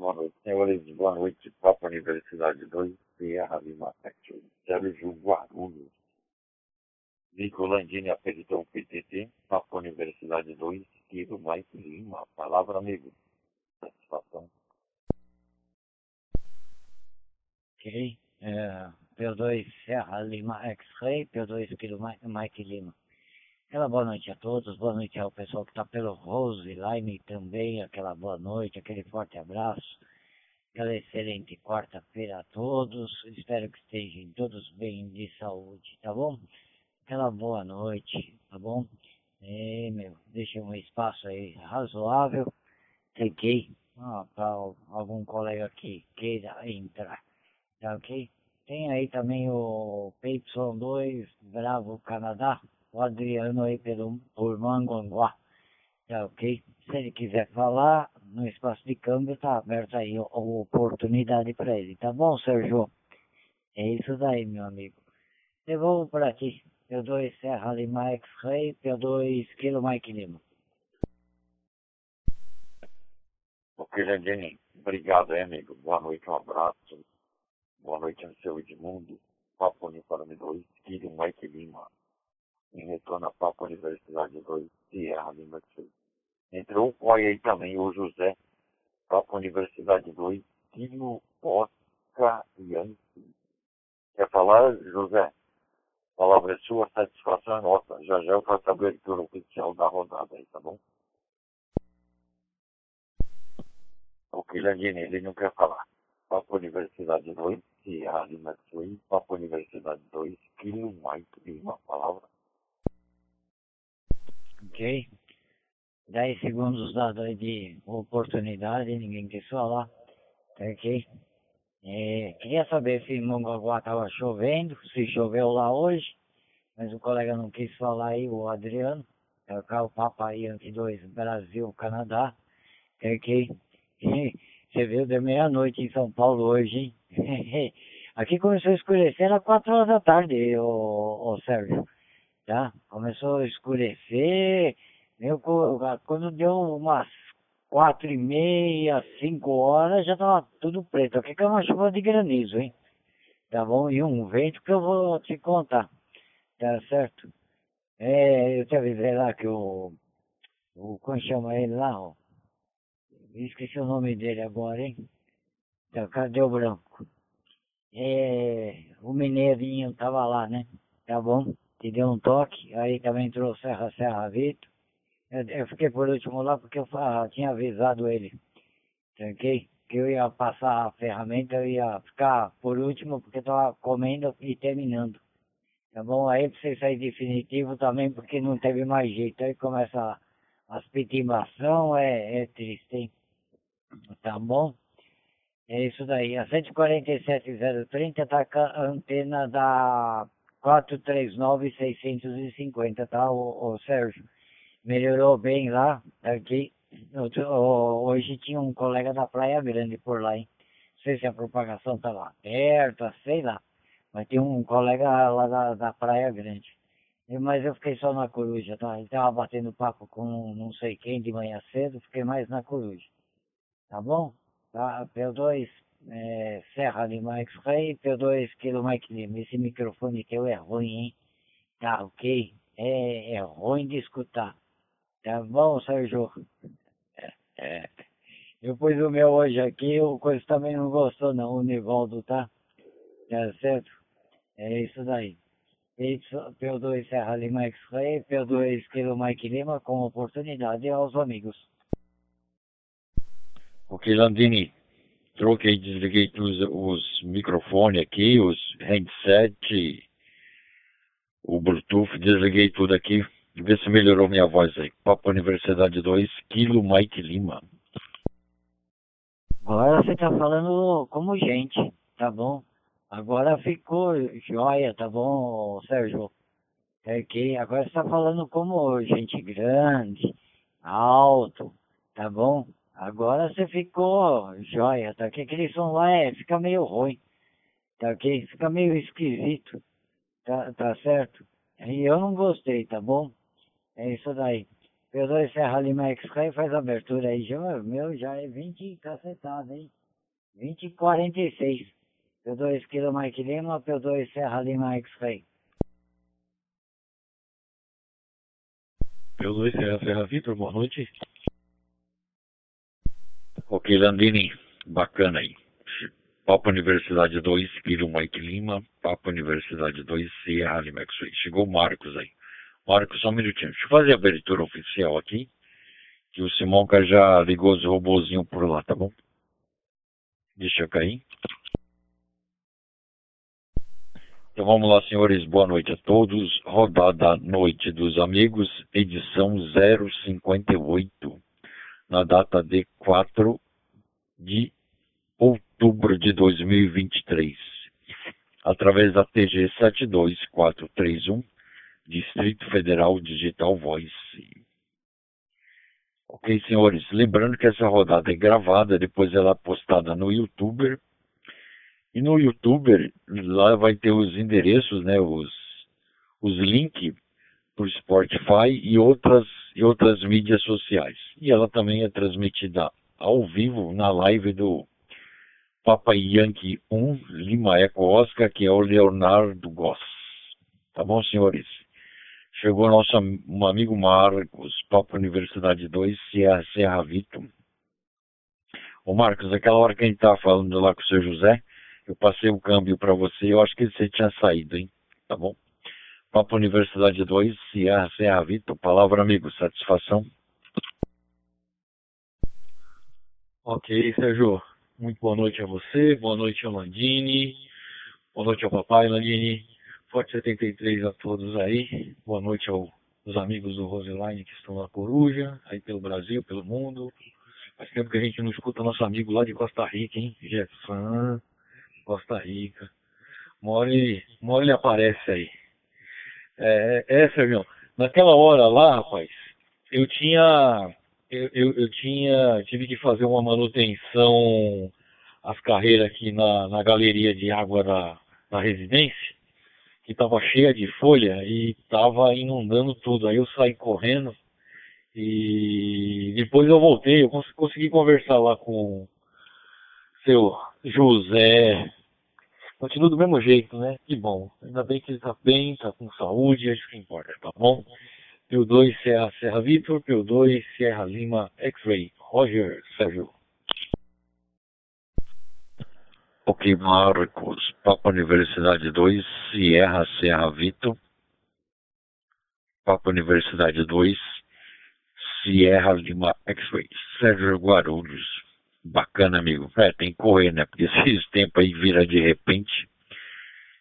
boa noite. Senhores, boa noite. Papo Universidade 2, Sierra Lima 7, Sérgio Guarulhos. Nico Landini, apelidou PTT, Papo Universidade 2, Quiro Mike Lima. Palavra, amigo. Satisfação. Ok. É, P2 Serra Lima X-Ray, P2 Kilo Mike Lima. Aquela boa noite a todos, boa noite ao pessoal que está pelo Rose Line também, aquela boa noite, aquele forte abraço, aquela excelente quarta-feira a todos, espero que estejam todos bem de saúde, tá bom? Aquela boa noite, tá bom? E, meu, deixa um espaço aí razoável, ok? Ah, para algum colega que queira entrar, tá ok? Tem aí também o PY2 Bravo Canadá, o Adriano aí pelo, por. Tá ok? Se ele quiser falar, no espaço de câmbio tá aberto aí a, oportunidade para ele. Tá bom, Sérgio? É isso daí, meu amigo. Devolvo para ti. P2 Serra Lima X-Ray, P2 Kilo Mike Lima. Ok, Jandini. Obrigado, hein, amigo. Boa noite, um abraço. Boa noite seu Edmundo. Papo Uniforme 2, Kilo Mike Lima em retorno à Papo Universidade 2, Sierra Lima Sul. Entrou o aí também o José, Papo Universidade 2, Tino Oscar Yankee. Quer falar, José? Palavra é sua, satisfação é nossa. Já já eu faço a abertura oficial da rodada aí, tá bom? O que Landini, ele não quer falar. Papo Universidade 2, Sierra Lima Sul, Papo Universidade 2, Kilo Mike Lima, palavra. Ok? 10 segundos dados aí de oportunidade, ninguém quis falar. Tá ok? É, queria saber se Mongaguá estava chovendo, se choveu lá hoje, mas o colega não quis falar aí, o Adriano. Tocar o papo aí entre dois, Brasil, Canadá. Tá ok? Você viu, de meia-noite em São Paulo hoje, hein? Aqui começou a escurecer, era 4 horas da tarde, ô, ô Sérgio tá? Começou a escurecer, quando deu umas quatro e meia, cinco horas, já tava tudo preto. Aqui que é uma chuva de granizo, hein? Tá bom? E um vento que eu vou te contar, tá certo? É, eu te avisei lá que o, o como chama ele lá, ó? Esqueci o nome dele agora, hein? Tá, cadê o branco? É, o mineirinho tava lá, né? Tá bom? Te deu um toque, aí também entrou Serra Serra Vitor. Eu, eu, fiquei por último lá porque eu tinha avisado ele, ok? Que eu ia passar a ferramenta, eu ia ficar por último porque estava comendo e terminando. Tá bom? Aí você sair definitivo também porque não teve mais jeito. Aí começa as pitimbação, é, é triste, hein? Tá bom? É isso daí. A 147.030 tá com a antena da 439-650, tá, o, Sérgio? Melhorou bem lá, aqui. Hoje tinha um colega da Praia Grande por lá, hein? Não sei se a propagação estava aberta, sei lá. Mas tem um colega lá da, da Praia Grande. Mas eu fiquei só na coruja, tá? Ele tava batendo papo com não sei quem de manhã cedo, fiquei mais na coruja. Tá bom? Tá? P2 é, Serra Lima X-Ray, P2 Kilo Mike Lima. Esse microfone teu é ruim, hein? Tá ok? É, é ruim de escutar. Tá bom, Sérgio? É, é. Eu pus o meu hoje aqui, o coisa também não gostou não, o Nivaldo, tá? Tá certo? É isso daí. P2 Serra Lima X-Ray, P2 Kilo Mike Lima, com oportunidade aos amigos. Ok, Landini troquei, desliguei os, os microfones aqui, os headset, o Bluetooth, desliguei tudo aqui. Vê se melhorou minha voz aí. Papo Universidade 2, Kilo Mike Lima. Agora você tá falando como gente, tá bom? Agora ficou joia, tá bom, Sérgio? É que agora você tá falando como gente grande, alto, tá bom? Agora você ficou joia, tá? Que aquele som lá é, fica meio ruim, tá ok? Fica meio esquisito, tá, tá certo? E eu não gostei, tá bom? É isso daí. P2 Serra Lima X-Ray faz abertura aí, já, meu, já é 20 cacetado, hein? 20 e 46. P2 Kilo Mike Lima, P2 Serra Lima X-Ray. P2 Serra Serra Vitor, boa noite. Ok, Landini, bacana aí. Papa Universidade 2, Kilo Mike Lima, Papa Universidade 2, Serra Lima. Chegou o Marcos aí. Marcos, só um minutinho. Deixa eu fazer a abertura oficial aqui. Que o Simonca já ligou os robozinhos por lá, tá bom? Deixa eu cair. Então vamos lá, senhores. Boa noite a todos. Rodada Noite dos Amigos, edição 058, na data de 4 de outubro de 2023, através da TG 72431 Distrito Federal Digital Voice. Ok, senhores, lembrando que essa rodada é gravada, depois ela é postada no YouTuber. E no YouTuber, lá vai ter os endereços, né, os, os links o Spotify e outras, e outras mídias sociais. E ela também é transmitida ao vivo na live do Papa Yankee 1 Lima Eco Oscar, que é o Leonardo Goss. Tá bom, senhores? Chegou nosso um amigo Marcos, Papo Universidade 2, Serra, Serra Vito. Ô Marcos, aquela hora que a gente estava falando lá com o seu José, eu passei o câmbio para você, eu acho que você tinha saído, hein? Tá bom? Papo Universidade 2, Serra, Serra Vito, palavra amigo, satisfação. Ok, Sérgio, muito boa noite a você, boa noite ao Landini, boa noite ao papai Landini, Forte 73 a todos aí. Boa noite aos amigos do Roseline que estão na Coruja, aí pelo Brasil, pelo mundo. Faz tempo que a gente não escuta nosso amigo lá de Costa Rica, hein? Jefan, Costa Rica. Hora ele aparece aí. É, é, Sérgio, naquela hora lá, rapaz, eu tinha. Eu, eu, eu tinha. Tive que fazer uma manutenção as carreiras aqui na, na galeria de água da, da residência que estava cheia de folha e estava inundando tudo. Aí eu saí correndo e depois eu voltei, eu consegui conversar lá com seu José. Continua do mesmo jeito, né? Que bom. Ainda bem que ele está bem, está com saúde, é isso que importa, tá bom? Pio 2 Serra Serra Vitor, Pio 2 Serra Lima X-Ray. Roger Sérgio. Ok, Marcos, Papa Universidade 2, Sierra Serra Vito. Papa Universidade 2, Sierra Lima X-Ray. Sérgio Guarulhos. Bacana, amigo. É, tem que correr, né? Porque esses tempos aí vira de repente.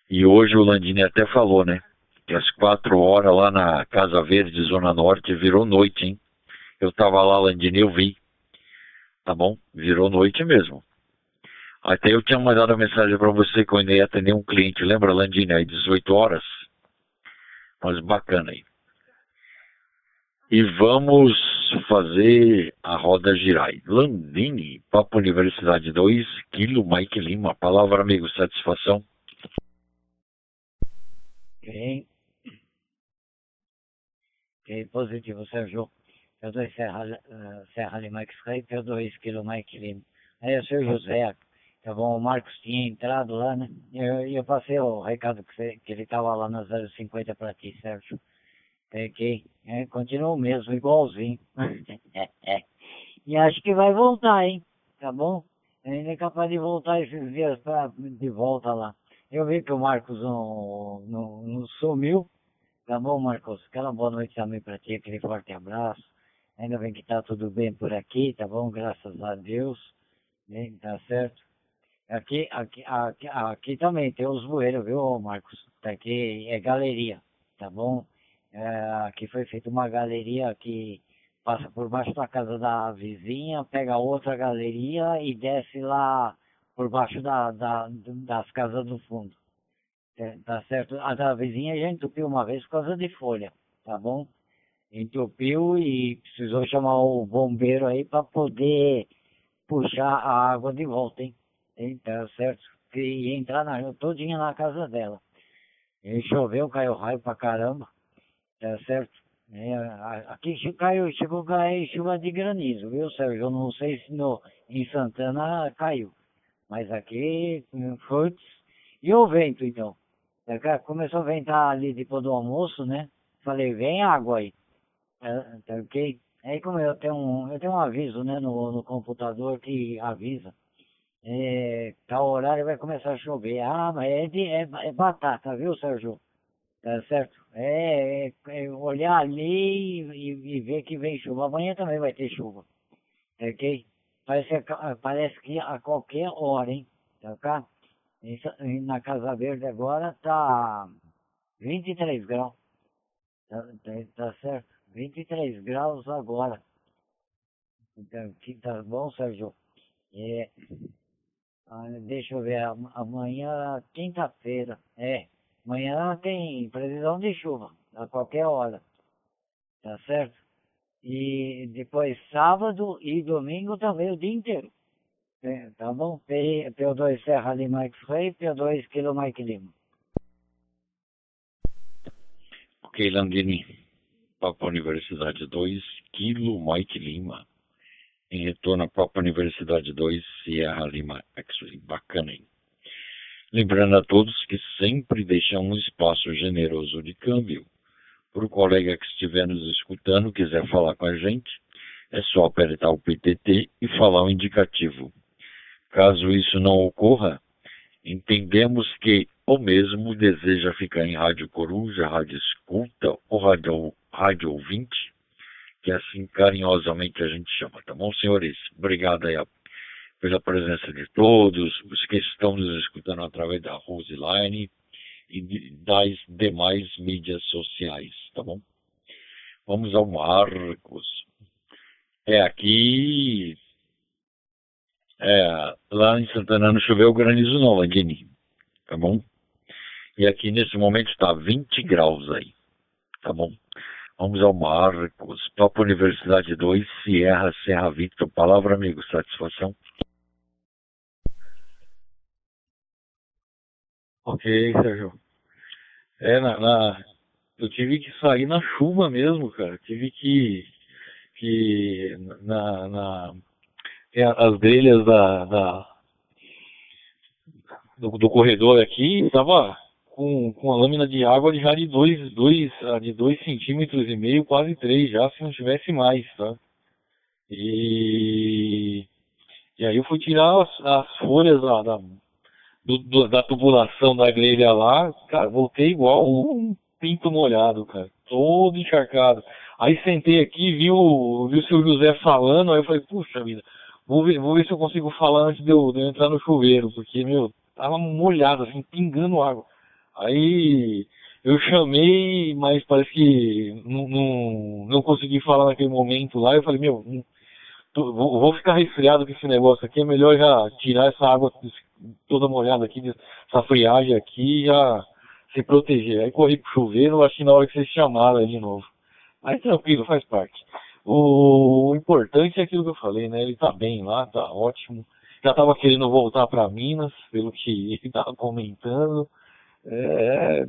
E hoje o Landini até falou, né? Que às quatro horas lá na Casa Verde, Zona Norte, virou noite, hein? Eu tava lá, Landini, eu vi. Tá bom? Virou noite mesmo. Até eu tinha mandado uma mensagem para você que eu ainda ia atender um cliente, lembra, Landini, aí 18 horas? Mas bacana aí. E vamos fazer a roda girar. Landini, Papo Universidade 2, Quilo Mike Lima. Palavra, amigo, satisfação. Ok. Ok, positivo, Sérgio. P2 Serra, uh, Serra Lima X-Ray, P2 Quilo Mike Lima. Aí o seu José, Tá bom, o Marcos tinha entrado lá, né? E eu, eu, passei o recado que, você, que ele tava lá na 050 para ti, Sérgio. Peguei. É, continuou mesmo, igualzinho. e acho que vai voltar, hein? Tá bom? Ele é capaz de voltar esses dias pra, de volta lá. Eu vi que o Marcos não, não, não sumiu. Tá bom, Marcos? Aquela boa noite também pra ti, aquele forte abraço. Ainda bem que tá tudo bem por aqui, tá bom? Graças a Deus. Bem, tá certo? Aqui, aqui, aqui, aqui também tem os bueiros, viu, Marcos? Aqui é galeria, tá bom? É, aqui foi feita uma galeria que passa por baixo da casa da vizinha, pega outra galeria e desce lá por baixo da, da, das casas do fundo. É, tá certo? A da vizinha já entupiu uma vez por causa de folha, tá bom? Entupiu e precisou chamar o bombeiro aí para poder puxar a água de volta, hein? Tá certo? Ia entrar na, todinha na casa dela. E choveu, caiu raio pra caramba. Tá certo? É, aqui caiu, chegou a cair chuva de granizo, viu, Sérgio? Eu não sei se no, em Santana caiu, mas aqui foi. E o vento, então? Começou a ventar ali depois do almoço, né? Falei, vem água aí. É, tá ok? Aí como eu tenho um, eu tenho um aviso, né, no, no computador que avisa. É, tal horário vai começar a chover. Ah, mas é, de, é, é batata, viu, Sérgio? Tá certo? É, é, é olhar ali e, e, ver que vem chuva. Amanhã também vai ter chuva. Ok? Parece, parece que a qualquer hora, hein? Tá cá? Na Casa Verde agora tá 23 graus. Tá, tá, tá certo? 23 graus agora. Então, tá bom, Sérgio? É, ah, deixa eu ver, amanhã, quinta-feira, é, amanhã tem previsão de chuva, a qualquer hora, tá certo? E depois sábado e domingo também o dia inteiro, é, tá bom? P, P2 Serra Lima X-Ray, P2 Kilo Mike Lima. Ok, Landini, Papa Universidade 2, Kilo Mike Lima em retorno à própria Universidade 2, Sierra Lima X-Ray. Bacana, hein? Lembrando a todos que sempre deixamos um espaço generoso de câmbio. Para o colega que estiver nos escutando, quiser falar com a gente, é só apertar o PTT e falar o indicativo. Caso isso não ocorra, entendemos que o mesmo deseja ficar em rádio coruja, rádio escuta ou rádio, rádio ouvinte, que assim carinhosamente a gente chama, tá bom, senhores? Obrigado aí pela presença de todos, os que estão nos escutando através da Roseline e das demais mídias sociais, tá bom? Vamos ao Marcos. É aqui. É, lá em Santana não choveu granizo não, Landini. Tá bom? E aqui nesse momento está 20 graus aí. Tá bom? Vamos ao Marcos, Papa Universidade 2, Sierra, Serra Victor. Palavra, amigo, satisfação. Ok, Sérgio. É, na, na, eu tive que sair na chuva mesmo, cara. Tive que. que na, na as grelhas da, da do, do corredor aqui, tava com, com a lâmina de água já de 2 dois, dois, de dois centímetros e meio, quase 3 já, se não tivesse mais, tá? E, e aí eu fui tirar as, as folhas da, da, do, do, da tubulação da grelha lá, cara, voltei igual um pinto molhado, cara, todo encharcado. Aí sentei aqui, viu, viu o seu José falando, aí eu falei, puxa vida, vou ver, vou ver se eu consigo falar antes de eu, de eu entrar no chuveiro, porque, meu, tava molhado, assim, pingando água. Aí eu chamei, mas parece que não, não, não consegui falar naquele momento lá. Eu falei, meu, tô, vou, vou, ficar resfriado com esse negócio aqui, é melhor já tirar essa água toda molhada aqui, essa friagem aqui já se proteger. Aí corri pro chuveiro, acho na hora que vocês chamaram de novo. Mas tranquilo, faz parte. O, o importante é aquilo que eu falei, né? Ele tá bem lá, tá ótimo. Já tava querendo voltar para Minas, pelo que ele tava comentando. É,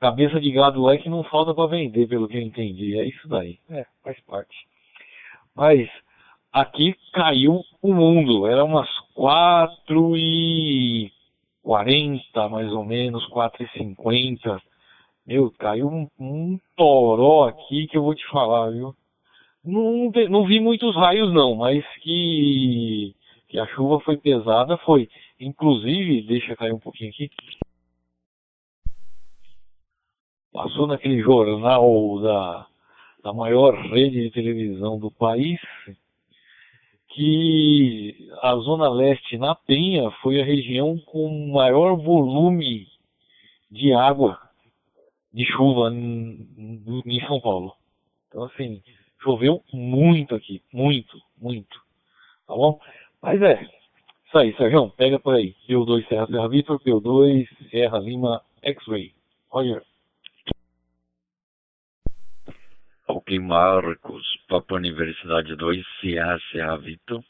cabeça de gado lá é que não falta para vender, pelo que eu entendi. É isso daí. É, faz parte. Mas aqui caiu o mundo. Era umas 4 e 40 mais ou menos, 4 e 50. Meu, caiu um, um toró aqui que eu vou te falar, viu? Não, não vi muitos raios não, mas que, que a chuva foi pesada foi. Inclusive, deixa cair um pouquinho aqui passou naquele jornal da, da maior rede de televisão do país que a Zona Leste, na Penha, foi a região com maior volume de água, de chuva em, São Paulo. Então, assim, choveu muito aqui, muito, muito. Tá bom? Mas é, isso aí, Sérgio, pega por aí. P2 Serra Serra Vitor, P2 Serra Lima X-Ray. Roger. Ok, Marcos, Papa Universidade 2, Sierra Serra Vitor.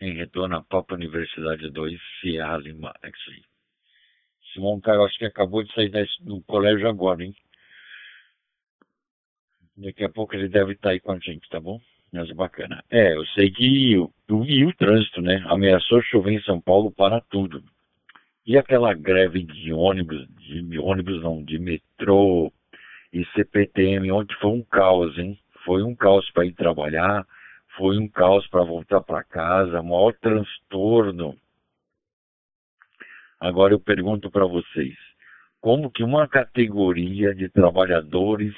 Em retorno Papa Universidade 2, Sierra Lima X-Ray. Simão Caio, acho que acabou de sair do colégio agora, hein? Daqui a pouco ele deve estar aí com a gente, tá bom? Mas bacana. É, eu sei que o, e o trânsito, né? Ameaçou chover em São Paulo para tudo. E aquela greve de ônibus, de ônibus não, de metrô e CPTM, onde foi um caos, hein? Foi um caos para ir trabalhar, foi um caos para voltar para casa, maior transtorno. Agora eu pergunto para vocês, como que uma categoria de trabalhadores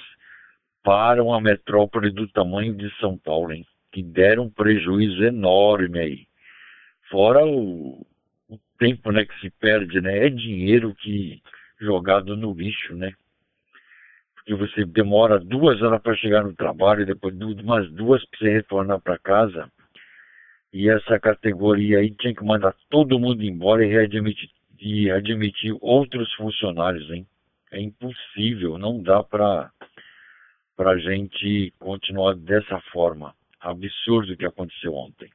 para uma metrópole do tamanho de São Paulo, hein? que deram um prejuízo enorme aí. Fora o, o tempo né, que se perde, né? É dinheiro que jogado no lixo, né? Porque você demora duas horas para chegar no trabalho, e depois umas duas para você retornar para casa. E essa categoria aí tinha que mandar todo mundo embora e readmitir e admitir outros funcionários, hein? É impossível, não dá para a gente continuar dessa forma. Absurdo o que aconteceu ontem.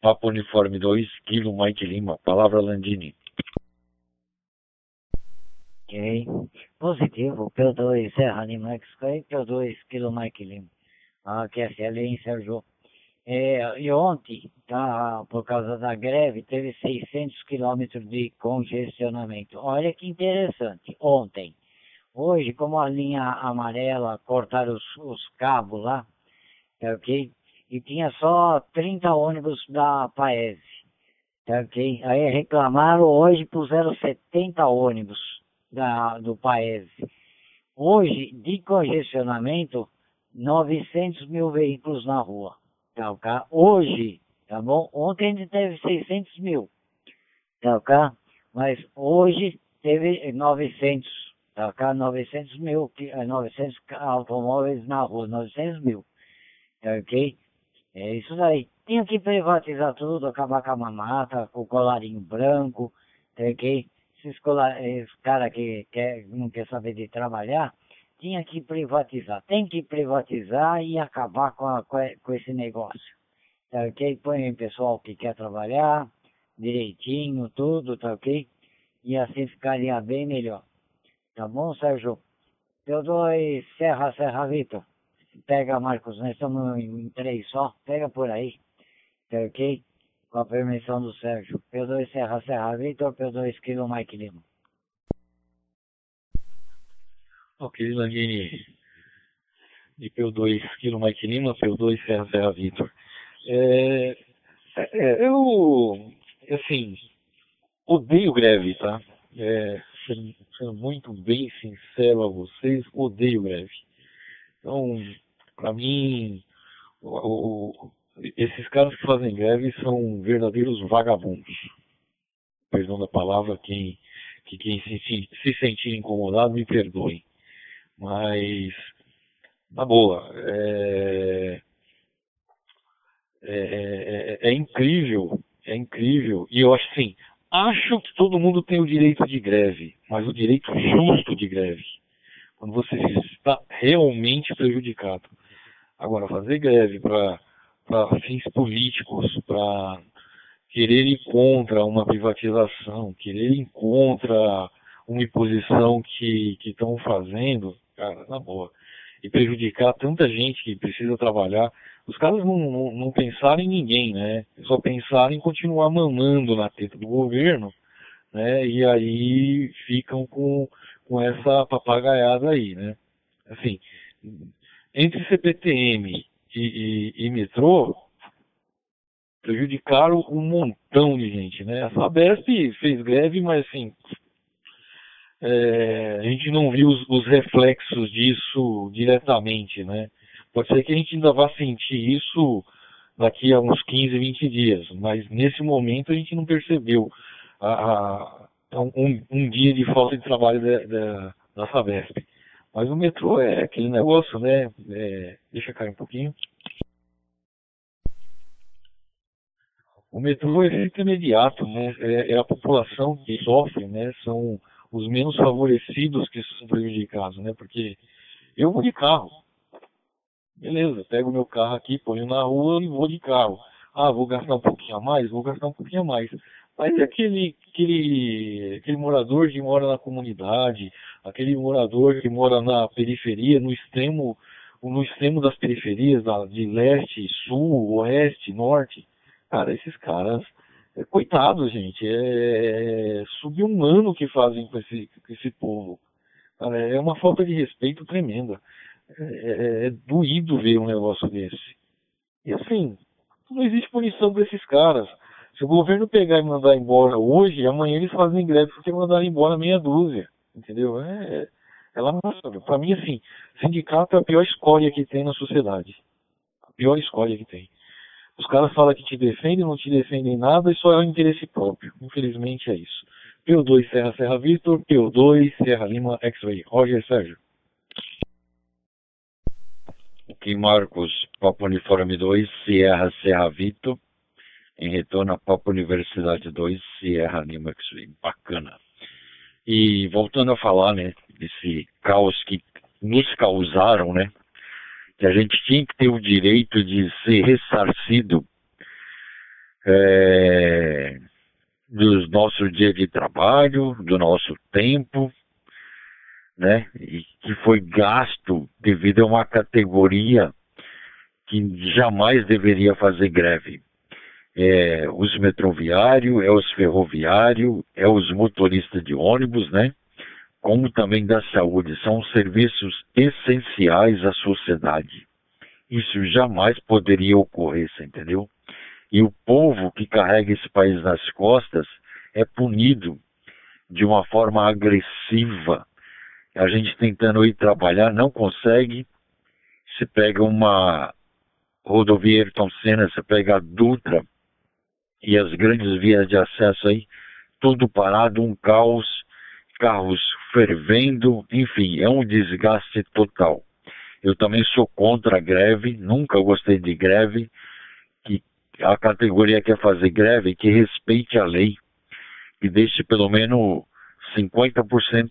Papo Uniforme 2, Kilo Mike Lima. Palavra Landini. Ok. Positivo, P2 Serra Lima X-Ray, P2 Kilo Mike Lima. Aqui é em Sérgio. É, e ontem, tá, por causa da greve, teve 600 quilômetros de congestionamento. Olha que interessante, ontem. Hoje, como a linha amarela cortaram os, os cabos lá, tá ok? E tinha só 30 ônibus da Paese, tá ok? Aí reclamaram, hoje puseram 70 ônibus da, do Paese. Hoje, de congestionamento, 900 mil veículos na rua. Tá, ok? Hoje, tá bom? Ontem a gente teve 600 mil, tá, ok? Mas hoje teve 900, tá, ok? 900 mil, 900 eh, automóveis na rua, 900 mil, tá, ok? É isso daí. Tinha que privatizar tudo, acabar com a mamata, com o colarinho branco, tá, ok? Esses, esses caras que quer, não quer saber de trabalhar, tinha que privatizar. Tem que privatizar e acabar com, a, com esse negócio. Tá ok? Põe o pessoal que quer trabalhar direitinho, tudo, tá ok? E assim ficaria bem melhor. Tá bom, Sérgio? Eu dou aí Serra, Serra Vitor. Pega, Marcos, nós estamos em três só. Pega por aí. Tá ok? Com a permissão do Sérgio. P2 Serra, Serra Vitor, P2 Kilo Mike Lima. Ok, Landini. De P2 Kilo Mike Lima, P2 Serra Serra Vitor. É, é, eu, assim, odeio greve, tá? É, sendo, sendo, muito bem sincero a vocês, odeio greve. Então, para mim, o, o, esses caras que fazem greve são verdadeiros vagabundos. Perdão da palavra, quem, que quem se, se sentir incomodado, me perdoem. Mas, na boa, é, é, é, é, incrível, é incrível. E eu acho assim, acho que todo mundo tem o direito de greve, mas o direito justo de greve. Quando você está realmente prejudicado. Agora, fazer greve para fins políticos, para querer ir contra uma privatização, querer ir contra uma imposição que estão fazendo, cara, na boa. E prejudicar tanta gente que precisa trabalhar. Os caras não, não, não pensaram em ninguém, né? Só pensaram em continuar mamando na teta do governo, né? E aí ficam com, com essa papagaiada aí, né? Assim, entre CPTM e, e, e metrô, prejudicaram um montão de gente, né? A Sabesp fez greve, mas assim, é, a gente não viu os, os, reflexos disso diretamente, né? Pode ser que a gente ainda vá sentir isso daqui a uns 15, 20 dias, mas nesse momento a gente não percebeu a, a, um, um, dia de falta de trabalho da, da, da Sabesp. Mas o metrô é aquele negócio, né? É, deixa cair um pouquinho. O metrô é imediato, né? É, é a população que sofre, né? São os menos favorecidos que são prejudicados, né? Porque eu vou de carro. Beleza, pego meu carro aqui, ponho na rua e vou de carro. Ah, vou gastar um pouquinho a mais? Vou gastar um pouquinho a mais. Mas aquele, aquele, aquele morador que mora na comunidade, aquele morador que mora na periferia, no extremo no extremo das periferias, de leste, sul, oeste, norte. Cara, esses caras, é, coitados, gente, é, é subhumano o que fazem com esse, com esse povo. Cara, é uma falta de respeito tremenda. É, é, é doído ver um negócio desse. E assim, não existe punição para esses caras. Se o governo pegar e mandar embora hoje, amanhã eles fazem greve porque mandaram embora meia dúzia. Entendeu? É, é lamentável. Para mim, assim, sindicato é a pior escolha que tem na sociedade. A pior escolha que tem. Os caras falam que te defendem, não te defendem nada e só é o interesse próprio. Infelizmente é isso. P2 Serra Serra Vitor, P2 Serra Lima X-Ray. Roger Sérgio. Ok, Marcos, Papo Uniforme 2, Sierra Serra Vitor. Em retorno a Papo Universidade 2, Sierra Lima X-Ray. Bacana. E voltando a falar, né, desse caos que nos causaram, né, que a gente tinha que ter o direito de ser ressarcido é, dos nossos dias de trabalho, do nosso tempo, né, e que foi gasto devido a uma categoria que jamais deveria fazer greve. É os metroviários, é os ferroviários, é os motoristas de ônibus, né? como também da saúde, são serviços essenciais à sociedade. Isso jamais poderia ocorrer, você entendeu? E o povo que carrega esse país nas costas é punido de uma forma agressiva. A gente tentando ir trabalhar não consegue. Se pega uma rodovia Ayrton Senna, você pega a Dutra e as grandes vias de acesso aí, tudo parado, um caos carros fervendo, enfim, é um desgaste total. Eu também sou contra a greve, nunca gostei de greve, que a categoria quer fazer greve, que respeite a lei, que deixe pelo menos 50%,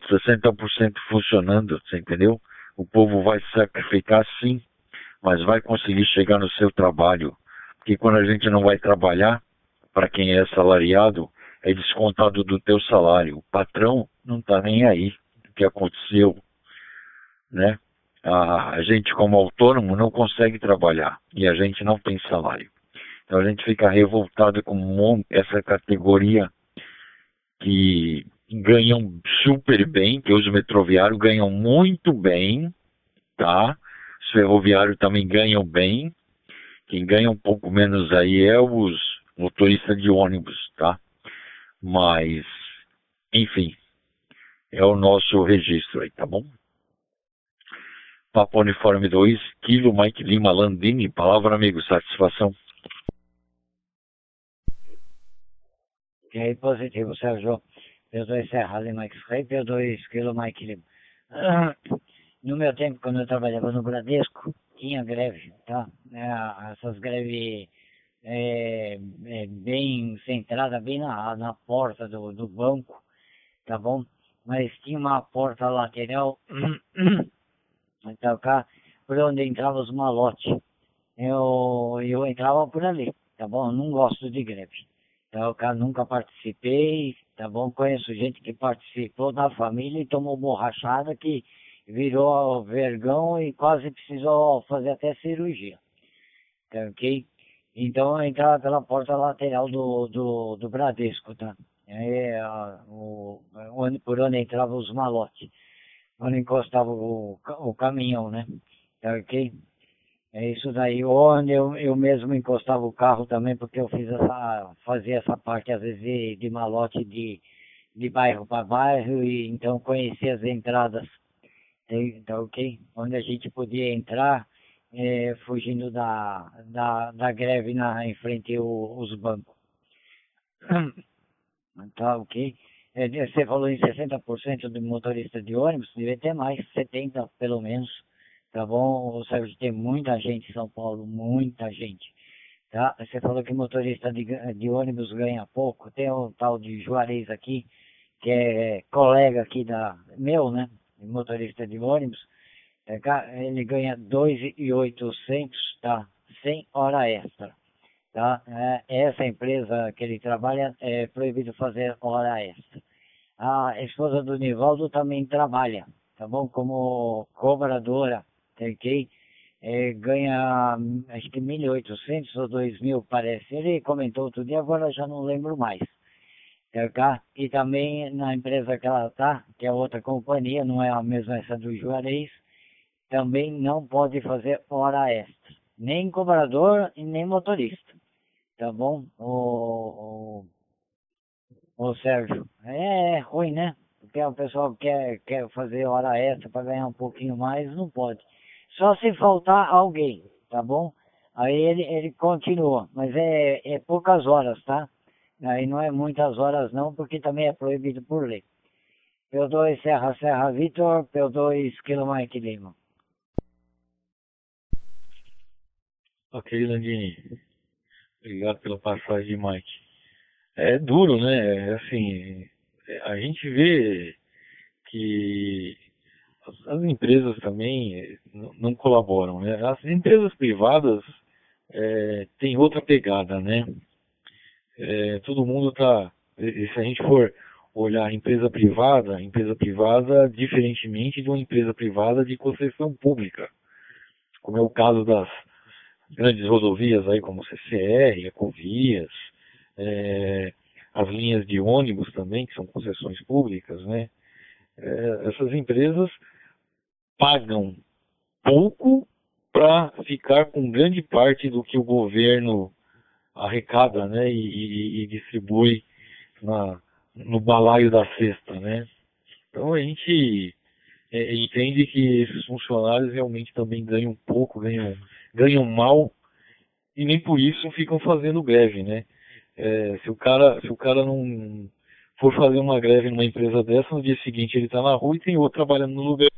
60% funcionando, você entendeu? O povo vai sacrificar sim, mas vai conseguir chegar no seu trabalho. Porque quando a gente não vai trabalhar, para quem é assalariado, é descontado do teu salário. O patrão não está nem aí o que aconteceu, né? A, gente como autônomo não consegue trabalhar e a gente não tem salário. Então a gente fica revoltado com essa categoria que ganham super bem, que os metroviários ganham muito bem, tá? Os ferroviários também ganham bem. Quem ganha um pouco menos aí é os motoristas de ônibus, tá? Mas, enfim, é o nosso registro aí, tá bom? Papo Uniforme 2, Kilo Mike Lima Landini, palavra amigo, satisfação. E aí, positivo, Sérgio. P2 Serra Lima X-Ray, P2 Kilo Mike Lima. No meu tempo, quando eu trabalhava no Bradesco, tinha greve, tá? É, essas greves é, é, bem centrada, bem na, na porta do, do banco, tá bom? Mas tinha uma porta lateral, então cá, por onde entrava os malotes. Eu, eu entrava por ali, tá bom? Não gosto de greve. Então, cá, nunca participei, tá bom? Conheço gente que participou da família e tomou borrachada que virou vergão e quase precisou fazer até cirurgia. Tá ok? Então eu entrava pela porta lateral do, do, do Bradesco, tá? Aí, a, o, onde, por onde entravam os malotes, onde encostava o, o caminhão, né? Tá ok? É isso daí, onde eu, eu mesmo encostava o carro também, porque eu fiz essa, fazia essa parte às vezes de, de malote de, de bairro para bairro, e então conhecia as entradas, tá, tá ok? Onde a gente podia entrar, é, fugindo da, da, da greve na, em frente aos bancos. Tá ok? É, você falou em 60% de motorista de ônibus, deve ter mais, 70% pelo menos. Tá bom? O Sérgio tem muita gente em São Paulo, muita gente. Tá? Você falou que motorista de, de ônibus ganha pouco. Tem o tal de Juarez aqui, que é colega aqui da meu, né? Motorista de ônibus ele ganha 2.800, tá? Sem hora extra, tá? É, essa empresa que ele trabalha é proibido fazer hora extra. A esposa do Nivaldo também trabalha, tá bom? Como cobradora, ok? é, ganha acho que 1.800 ou 2.000, parece. Ele comentou outro dia, agora já não lembro mais. Tá? E também na empresa que ela está, que é outra companhia, não é a mesma essa do Juarez, também não pode fazer hora extra. Nem cobrador e nem motorista. Tá bom, o, o, o Sérgio? É, é ruim, né? Porque o pessoal quer, quer fazer hora extra para ganhar um pouquinho mais, não pode. Só se faltar alguém, tá bom? Aí ele, ele continua, mas é, é poucas horas, tá? Aí não é muitas horas não, porque também é proibido por lei. P2 Serra Serra Vitor, P2 Kilo Mike Lima. Ok, Landini. Obrigado pela passagem, Mike. É duro, né? É assim, é, a gente vê que as empresas também eh, não colaboram, né? As empresas privadas é, têm outra pegada, né? É, todo mundo está, se a gente for olhar empresa privada, empresa privada diferentemente de uma empresa privada de concessão pública, como é o caso das grandes rodovias aí como CCR, Ecovias, é, as linhas de ônibus também, que são concessões públicas, né? É, essas empresas pagam pouco para ficar com grande parte do que o governo arrecada né, e, e, distribui na, no balaio da cesta. Né? Então a gente é, entende que esses funcionários realmente também ganham pouco, ganham, ganham mal e nem por isso ficam fazendo greve. Né? É, se, o cara, se o cara não for fazer uma greve numa empresa dessa, no dia seguinte ele está na rua e tem outro trabalhando no lugar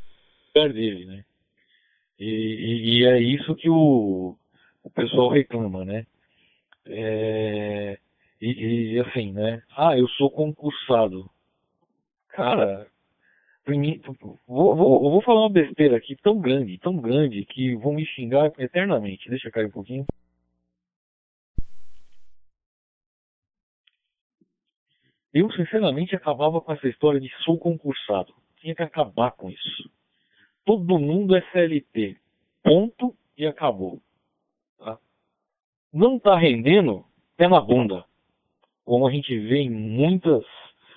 dele, né? E, e, e é isso que o, o pessoal reclama, né? É, e, e, assim, né? Ah, eu sou concursado. Cara, vou, vou, vou falar uma besteira aqui tão grande, tão grande, que vão me xingar eternamente. Deixa eu cair um pouquinho. Eu, sinceramente, acabava com essa história de sou concursado. Tinha que acabar com isso todo mundo é CLT. Ponto e acabou. Tá? Não está rendendo, pé na bunda. Como a gente vê em muitas,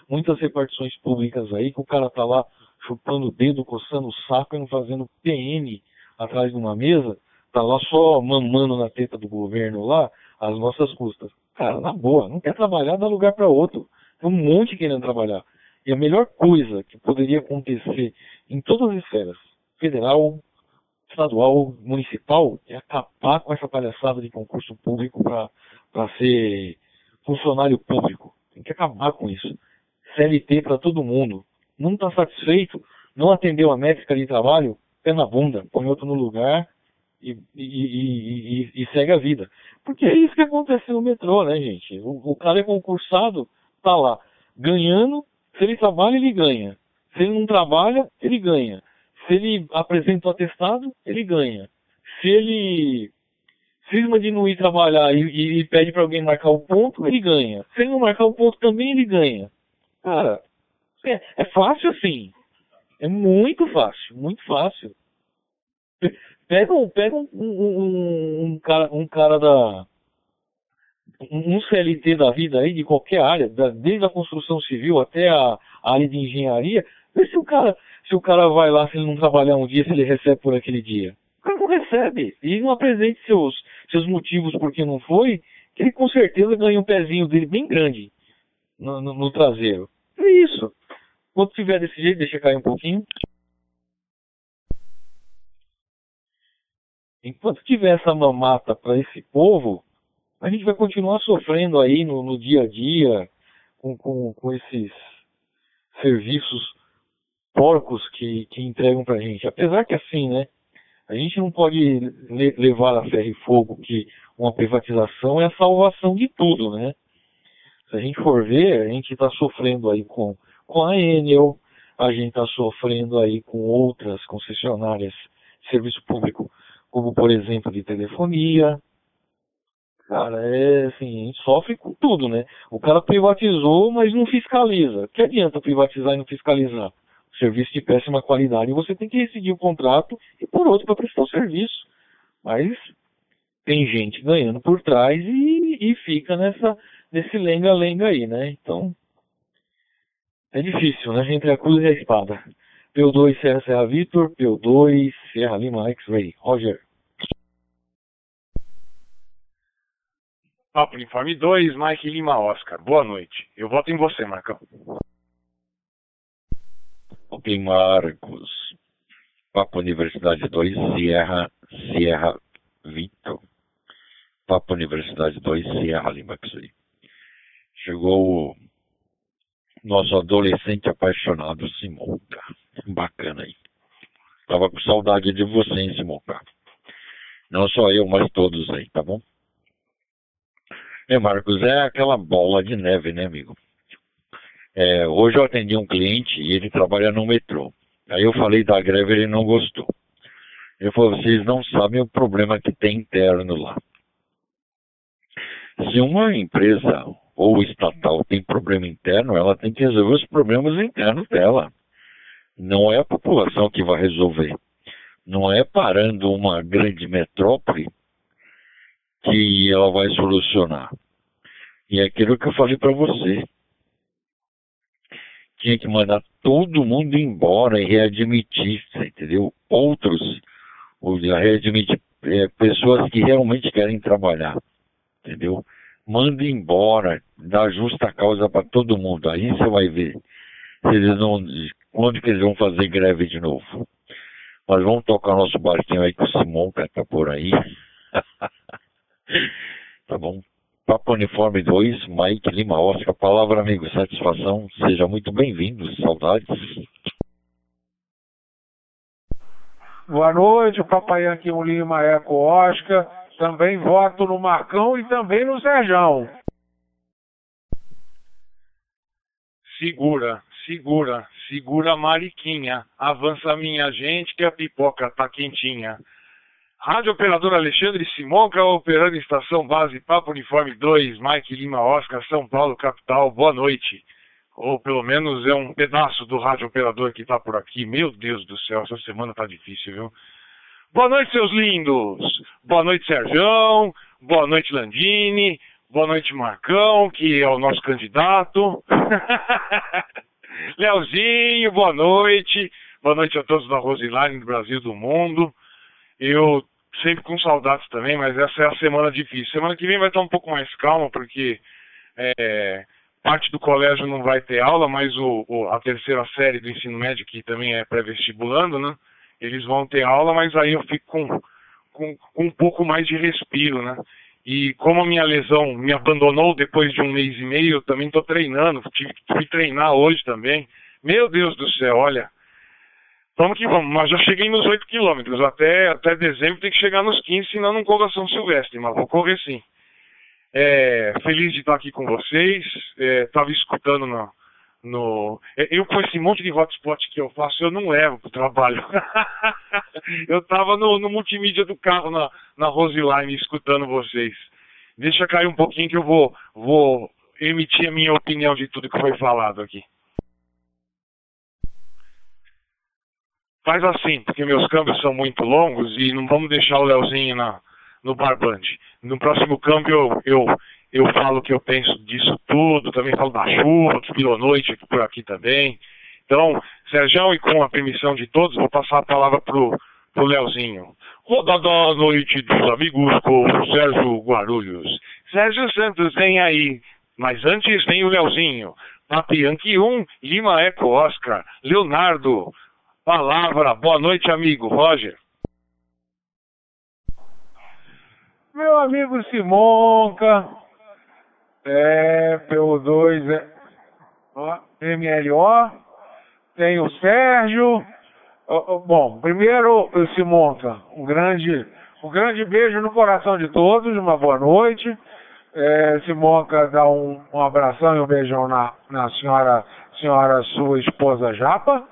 muitas repartições públicas aí, que o cara tá lá chupando o dedo, coçando o saco e não fazendo PN atrás de uma mesa, tá lá só mamando na teta do governo lá, às nossas custas. Cara, na boa, não quer trabalhar, dá lugar para outro. Tem um monte querendo trabalhar. E a melhor coisa que poderia acontecer em todas as esferas, federal, estadual, municipal, é acabar com essa palhaçada de concurso público para ser funcionário público. Tem que acabar com isso. CLT para todo mundo. Não está satisfeito, não atendeu a métrica de trabalho, pé na bunda, põe outro no lugar e, e, e, e, segue a vida. Porque é isso que acontece no metrô, né, gente? O, o cara é concursado, tá lá, ganhando, se ele trabalha, ele ganha. Se ele não trabalha, ele ganha. Se ele apresenta o atestado, ele ganha. Se ele cisma de não ir trabalhar e, e, pede para alguém marcar o ponto, ele ganha. Se ele não marcar o ponto também, ele ganha. Cara, é, é fácil assim. É muito fácil, muito fácil. Pega, pega um, um, um, cara, um cara da. Um CLT da vida aí, de qualquer área, desde a construção civil até a, a área de engenharia, vê se o cara se o cara vai lá, se ele não trabalhar um dia, se ele recebe por aquele dia. O cara não recebe. E não apresente seus, seus motivos por que não foi, que ele com certeza ganha um pezinho dele bem grande no, no, no traseiro. É isso. Quando tiver desse jeito, deixa cair um pouquinho. Enquanto tiver essa mamata para esse povo, a gente vai continuar sofrendo aí no, no dia a dia com, com, com esses serviços porcos que, que entregam pra gente. Apesar que assim, né? A gente não pode levar a ferro e fogo que uma privatização é a salvação de tudo, né? Se a gente for ver, a gente está sofrendo aí com, com a Enel, a gente está sofrendo aí com outras concessionárias de serviço público, como por exemplo de telefonia. Cara, é assim, a gente sofre com tudo, né? O cara privatizou, mas não fiscaliza. Que adianta privatizar e não fiscalizar? serviço de péssima qualidade, você tem que rescindir o contrato e por outro para prestar o serviço. Mas tem gente ganhando por trás e, e fica nessa, nesse lenga-lenga aí, né? Então, é difícil, né? Entre a cruz e a espada. P2 Serra Serra Vitor, P2 Serra Lima X-Ray. Roger. Papo Uniforme 2, Mike Lima Oscar. Boa noite. Eu voto em você, Marcão. Ok, Marcos. Papo Universidade 2, Sierra, Sierra Vitor. Papo Universidade 2, Sierra Lima X-Ray. Chegou o nosso adolescente apaixonado Simonca. Bacana aí. Tava com saudade de você, hein, Simonca. Não só eu, mas todos aí, tá bom? É, Marcos, é aquela bola de neve, né, amigo? É, hoje eu atendi um cliente e ele trabalha no metrô. Aí eu falei da greve e ele não gostou. Ele falou, vocês não sabem o problema que tem interno lá. Se uma empresa ou estatal tem problema interno, ela tem que resolver os problemas internos dela. Não é a população que vai resolver. Não é parando uma grande metrópole que ela vai solucionar. E é aquilo que eu falei para você. Tinha que mandar todo mundo embora e readmitir, entendeu? Outros, readmitir é, pessoas que realmente querem trabalhar, entendeu? Manda embora, dá justa causa para todo mundo. Aí você vai ver se eles não, quando que eles vão fazer greve de novo. Mas vamos tocar nosso barquinho aí com o Simão, que tá por aí. tá bom. Papo Uniforme 2, Mike Lima Oscar. Palavra, amigo, satisfação. Seja muito bem-vindo, saudades. Boa noite, Papai Yankee Lima Eco Oscar. Também voto no Marcão e também no Serjão. Segura, segura, segura Mariquinha. Avança minha gente que a pipoca tá quentinha. Rádio Operador Alexandre Simonca, operando Estação Base Papo Uniforme 2, Mike Lima Oscar, São Paulo, capital. Boa noite. Ou pelo menos é um pedaço do rádio operador que tá por aqui. Meu Deus do céu, essa semana tá difícil, viu? Boa noite, seus lindos. Boa noite, Serjão. Boa noite, Landini. Boa noite, Marcão, que é o nosso candidato. Leozinho, boa noite. Boa noite a todos da Roseline, do Brasil do mundo. Eu sempre com saudades também, mas essa é a semana difícil. Semana que vem vai estar um pouco mais calma, porque é, parte do colégio não vai ter aula, mas o, o, a terceira série do ensino médio, que também é pré-vestibulando, né? Eles vão ter aula, mas aí eu fico com, com, com, um pouco mais de respiro, né? E como a minha lesão me abandonou depois de um mês e meio, eu também estou treinando, tive que treinar hoje também. Meu Deus do céu, olha. Vamos que vamos, mas já cheguei nos 8 quilômetros, até, até dezembro tem que chegar nos 15, senão não corro a São Silvestre, mas vou correr sim. É, feliz de estar aqui com vocês, estava é, escutando na, no. Eu com esse monte de hotspot que eu faço, eu não levo pro trabalho. eu tava no, no multimídia do carro na, na Roseline escutando vocês. Deixa cair um pouquinho que eu vou, vou emitir a minha opinião de tudo que foi falado aqui. Faz assim, porque meus câmbios são muito longos e não vamos deixar o Leozinho na, no barbante. No próximo câmbio eu, eu, eu falo que eu penso disso tudo, também falo da chuva, que virou noite por aqui também. Então, Sérgio, e com a permissão de todos, vou passar a palavra pro, pro Leozinho. Rodada da noite dos amigos com o Sérgio Guarulhos. Sérgio Santos vem aí, mas antes vem o Leozinho. Papianque 1, Lima Eco Oscar, Leonardo. Palavra, boa noite, amigo. Roger. Meu amigo Simonca, é, PO2 é, ó, MLO, tem o Sérgio. Bom, primeiro, Simonca, um grande, um grande beijo no coração de todos, uma boa noite. É, Simonca dá um, um abração e um beijão na, na senhora, senhora sua esposa Japa.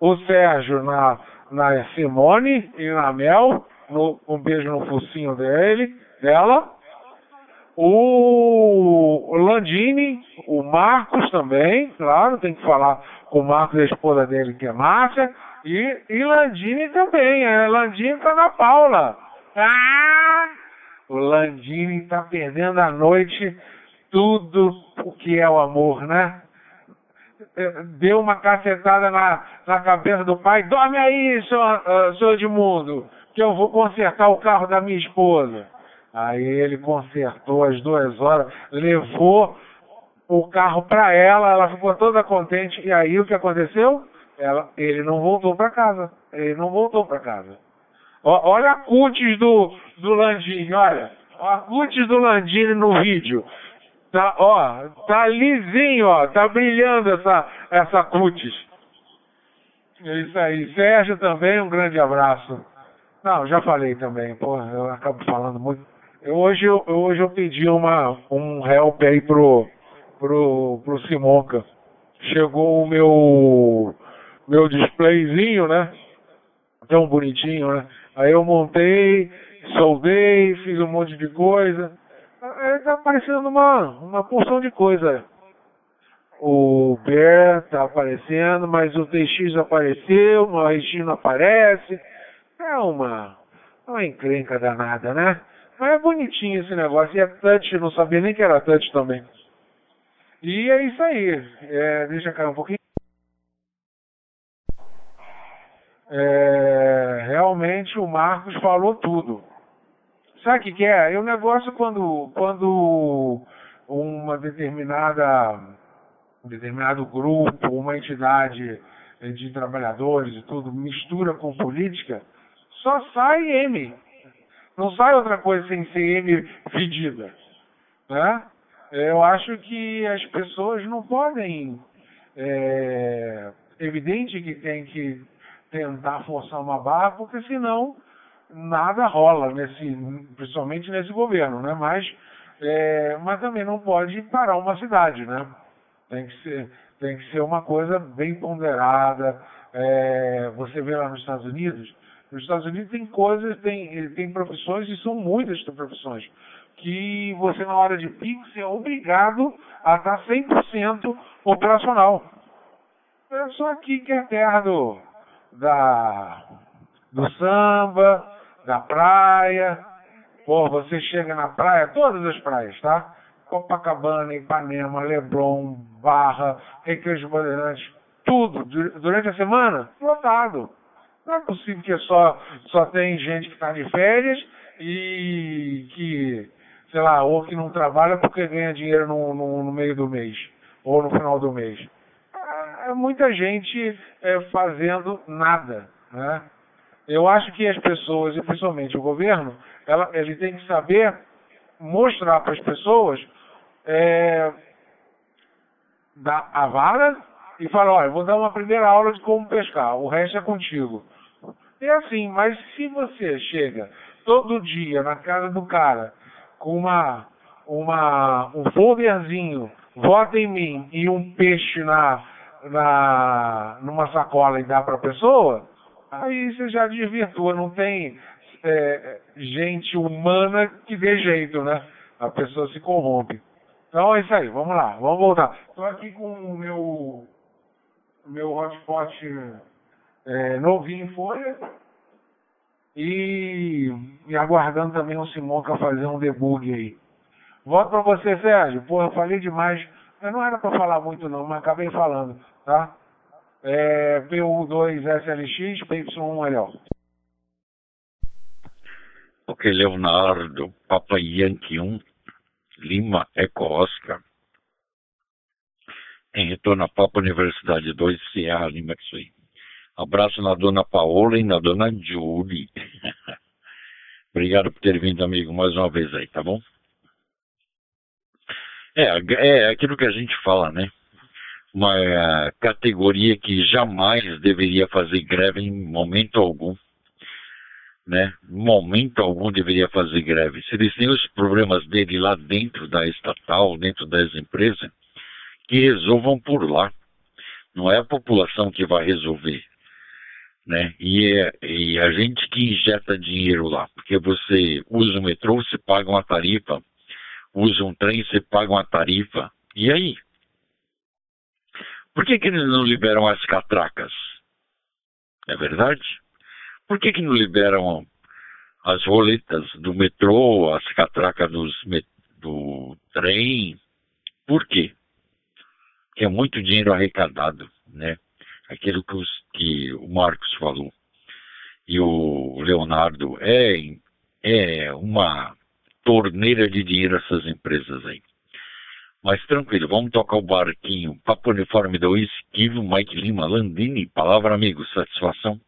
O Sérgio na, na Simone e na Mel no, um beijo no focinho dele, dela. O Landini, o Marcos também, claro, tem que falar com o Marcos e a esposa dele, que é Márcia. E, e Landini também, a Landini tá na Paula. Ah! O Landini tá perdendo a noite tudo o que é o amor, né? É, deu uma cacetada na, na cabeça do pai. Dorme aí, senhor, uh, senhor Edmundo, que eu vou consertar o carro da minha esposa. Aí ele consertou as duas horas, levou o carro para ela, ela ficou toda contente. E aí o que aconteceu? Ela, ele não voltou para casa. Ele não voltou para casa. Ó, olha a cutis do, do Landini, olha. A cutis do Landini no vídeo. Tá, ó, tá lisinho, ó, tá brilhando essa, essa cutis. É isso aí. Sérgio também, um grande abraço. Não, já falei também, pô, eu acabo falando muito. Eu, hoje, eu, hoje eu pedi uma, um help aí pro, pro, pro Simonca. Chegou o meu, meu displayzinho, né? Tão bonitinho, né? Aí eu montei, soldei, fiz um monte de coisa. Aí tá aparecendo uma, uma porção de coisa. O Bear tá aparecendo, mas o TX apareceu, o RX não aparece. É uma, uma encrenca danada, né? Mas é bonitinho esse negócio. E é touch, não sabia nem que era touch também. E é isso aí. É, deixa cair um pouquinho. É, realmente o Marcos falou tudo. Sabe o que, que é? É um negócio quando, quando uma determinada, um determinado grupo, uma entidade de trabalhadores e tudo mistura com política, só sai M. Não sai outra coisa sem ser M pedida. Né? Eu acho que as pessoas não podem. É evidente que tem que tentar forçar uma barra, porque senão nada rola, nesse, principalmente nesse governo, né? Mas, é, mas também não pode parar uma cidade, né? Tem que ser, tem que ser uma coisa bem ponderada. É, você vê lá nos Estados Unidos, nos Estados Unidos tem coisas, tem, tem profissões e são muitas profissões que você na hora de pico você é obrigado a estar 100% operacional. É só aqui que é terra do, da, do samba, da praia. Pô, você chega na praia, todas as praias, tá? Copacabana, Ipanema, Leblon, Barra, Recreio dos Bandeirantes, tudo, durante a semana, lotado. Não é possível que só, só tem gente que está de férias e que, sei lá, ou que não trabalha porque ganha dinheiro no, no, no meio do mês, ou no final do mês. É, é muita gente é, fazendo nada, né? Eu acho que as pessoas, e principalmente o governo, ela, ele tem que saber mostrar para as pessoas é, dar a vara e falar, olha, vou dar uma primeira aula de como pescar, o resto é contigo. É assim, mas se você chega todo dia na casa do cara com uma, uma um folderzinho, vota em mim e um peixe na, na numa sacola e dá para a pessoa, aí você já desvirtua, não tem é, gente humana que dê jeito, né? A pessoa se corrompe. Então é isso aí, vamos lá, vamos voltar. Estou aqui com o meu, meu hotspot é, novinho em folha e, e aguardando também o Simonca fazer um debug aí. Volto para você, Sérgio. Porra, falei demais. Eu não era para falar muito não, mas acabei falando, tá? é, PU2SLX, PY1LO. Ok, Leonardo, Papa Yankee 1, Lima, Eco Oscar. Em retorno a Papa Universidade 2, Sierra Lima, isso aí. Abraço na dona Paola e na dona Julie. Obrigado por ter vindo, amigo, mais uma vez aí, tá bom? É, é aquilo que a gente fala, né? uma eh, categoria que jamais deveria fazer greve em momento algum. Né? Momento algum deveria fazer greve. Se eles têm os problemas dele lá dentro da estatal, dentro das empresas, que resolvam por lá. Não é a população que vai resolver. Né? E, é, e a gente que injeta dinheiro lá, porque você usa o metrô, você paga uma tarifa, usa um trem, você paga uma tarifa. E aí? Por que, que eles não liberam as catracas? É verdade? Por que, que não liberam as roletas do metrô, as catracas dos, do trem. Por quê? Porque é muito dinheiro arrecadado, né? Aquilo que, os, que o Marcos falou e o Leonardo é, é uma torneira de dinheiro essas empresas aí. Mas tranquilo, vamos tocar o barquinho. Papo Uniforme 2, Kivo, Mike Lima, Landini, palavra amigo, satisfação.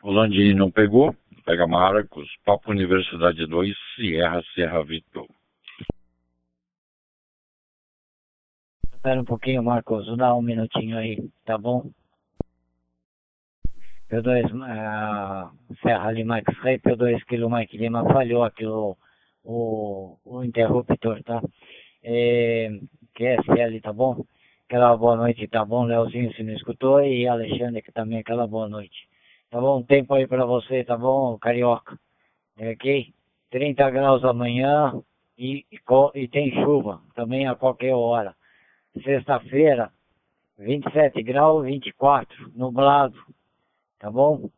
O Landini não pegou, pega Marcos, Papo Universidade 2, Sierra, Serra Vitor. Espera um pouquinho, Marcos, dar um minutinho aí, tá bom? P2 uh, Serra Lima X-Ray, P2 Kilo Mike Lima falhou aqui o o, o interruptor, tá? É, QSL, tá bom? Aquela boa noite, tá bom? Leozinho, se não escutou, e Alexandre, que também aquela boa noite. Tá bom? Tempo aí pra você, tá bom, carioca? É, ok? 30 graus amanhã e, e, e tem chuva também a qualquer hora. Sexta-feira, 27 graus, 24, nublado, tá bom?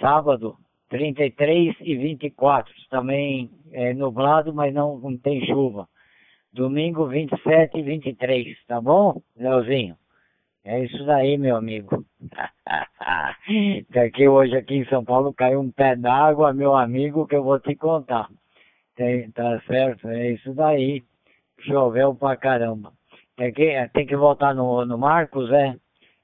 Sábado, 33 e 24, também é nublado, mas não, não tem chuva. Domingo 27 e 23, tá bom, Leozinho? É isso daí, meu amigo. Daqui hoje aqui em São Paulo caiu um pé d'água, meu amigo, que eu vou te contar. Tem, tá certo? É isso daí. Choveu pra caramba. Tem que, tem que voltar no, no Marcos, é?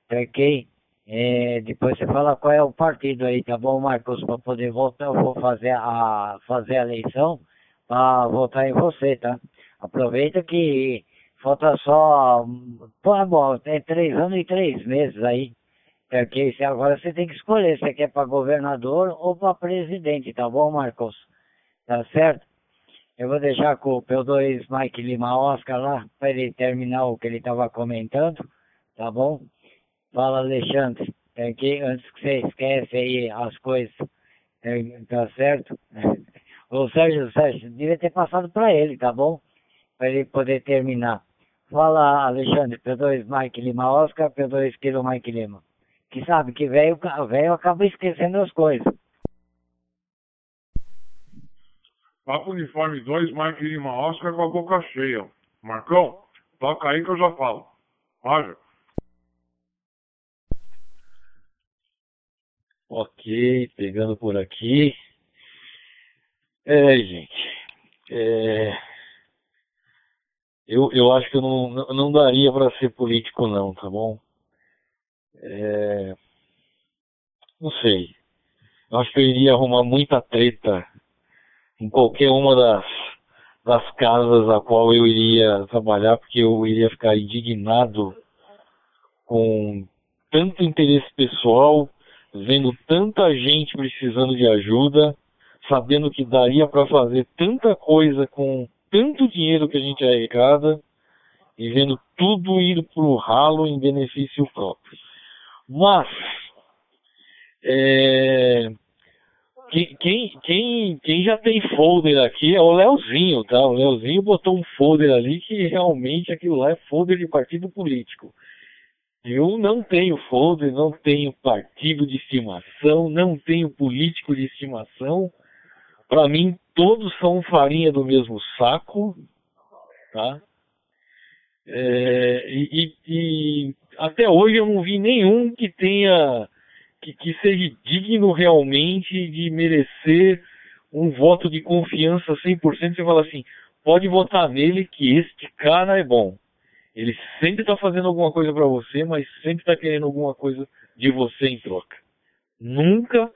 Tem que é, depois você fala qual é o partido aí, tá bom, Marcos? Para poder votar, eu vou fazer a, fazer a eleição para votar em você, tá? Aproveita que falta só. Pô, é bom, tem três anos e três meses aí. Porque agora você tem que escolher se quer para governador ou para presidente, tá bom, Marcos? Tá certo? Eu vou deixar com o P2 Mike Lima Oscar lá, para ele terminar o que ele estava comentando, tá bom? Fala, Alexandre. É que antes que você esquece aí as coisas, é, tá certo? O Sérgio, Sérgio, devia ter passado para ele, tá bom? Para ele poder terminar. Fala, Alexandre, P2 Mike Lima Oscar, P2 Kilo Mike Lima. Que sabe que velho acaba esquecendo as coisas. Papo Uniforme 2, Mike Lima Oscar com a boca cheia. Marcão, toca aí que eu já falo. Roger. Ok, pegando por aqui. É, gente. É, eu, eu acho que eu não, não daria para ser político não, tá bom? É, não sei. Eu acho que eu iria arrumar muita treta em qualquer uma das, das casas a qual eu iria trabalhar, porque eu iria ficar indignado com tanto interesse pessoal vendo tanta gente precisando de ajuda, sabendo que daria para fazer tanta coisa com tanto dinheiro que a gente arrecada e vendo tudo ir para o ralo em benefício próprio. Mas, é, quem, quem, quem, já tem folder aqui é o Leozinho, tá? O Leozinho botou um folder ali que realmente aquilo lá é folder de partido político. Eu não tenho folder, não tenho partido de estimação, não tenho político de estimação. Para mim, todos são farinha do mesmo saco, tá? É, e, e, até hoje eu não vi nenhum que tenha, que, que seja digno realmente de merecer um voto de confiança 100%. Você fala assim, pode votar nele que este cara é bom. Ele sempre está fazendo alguma coisa para você, mas sempre está querendo alguma coisa de você em troca. Nunca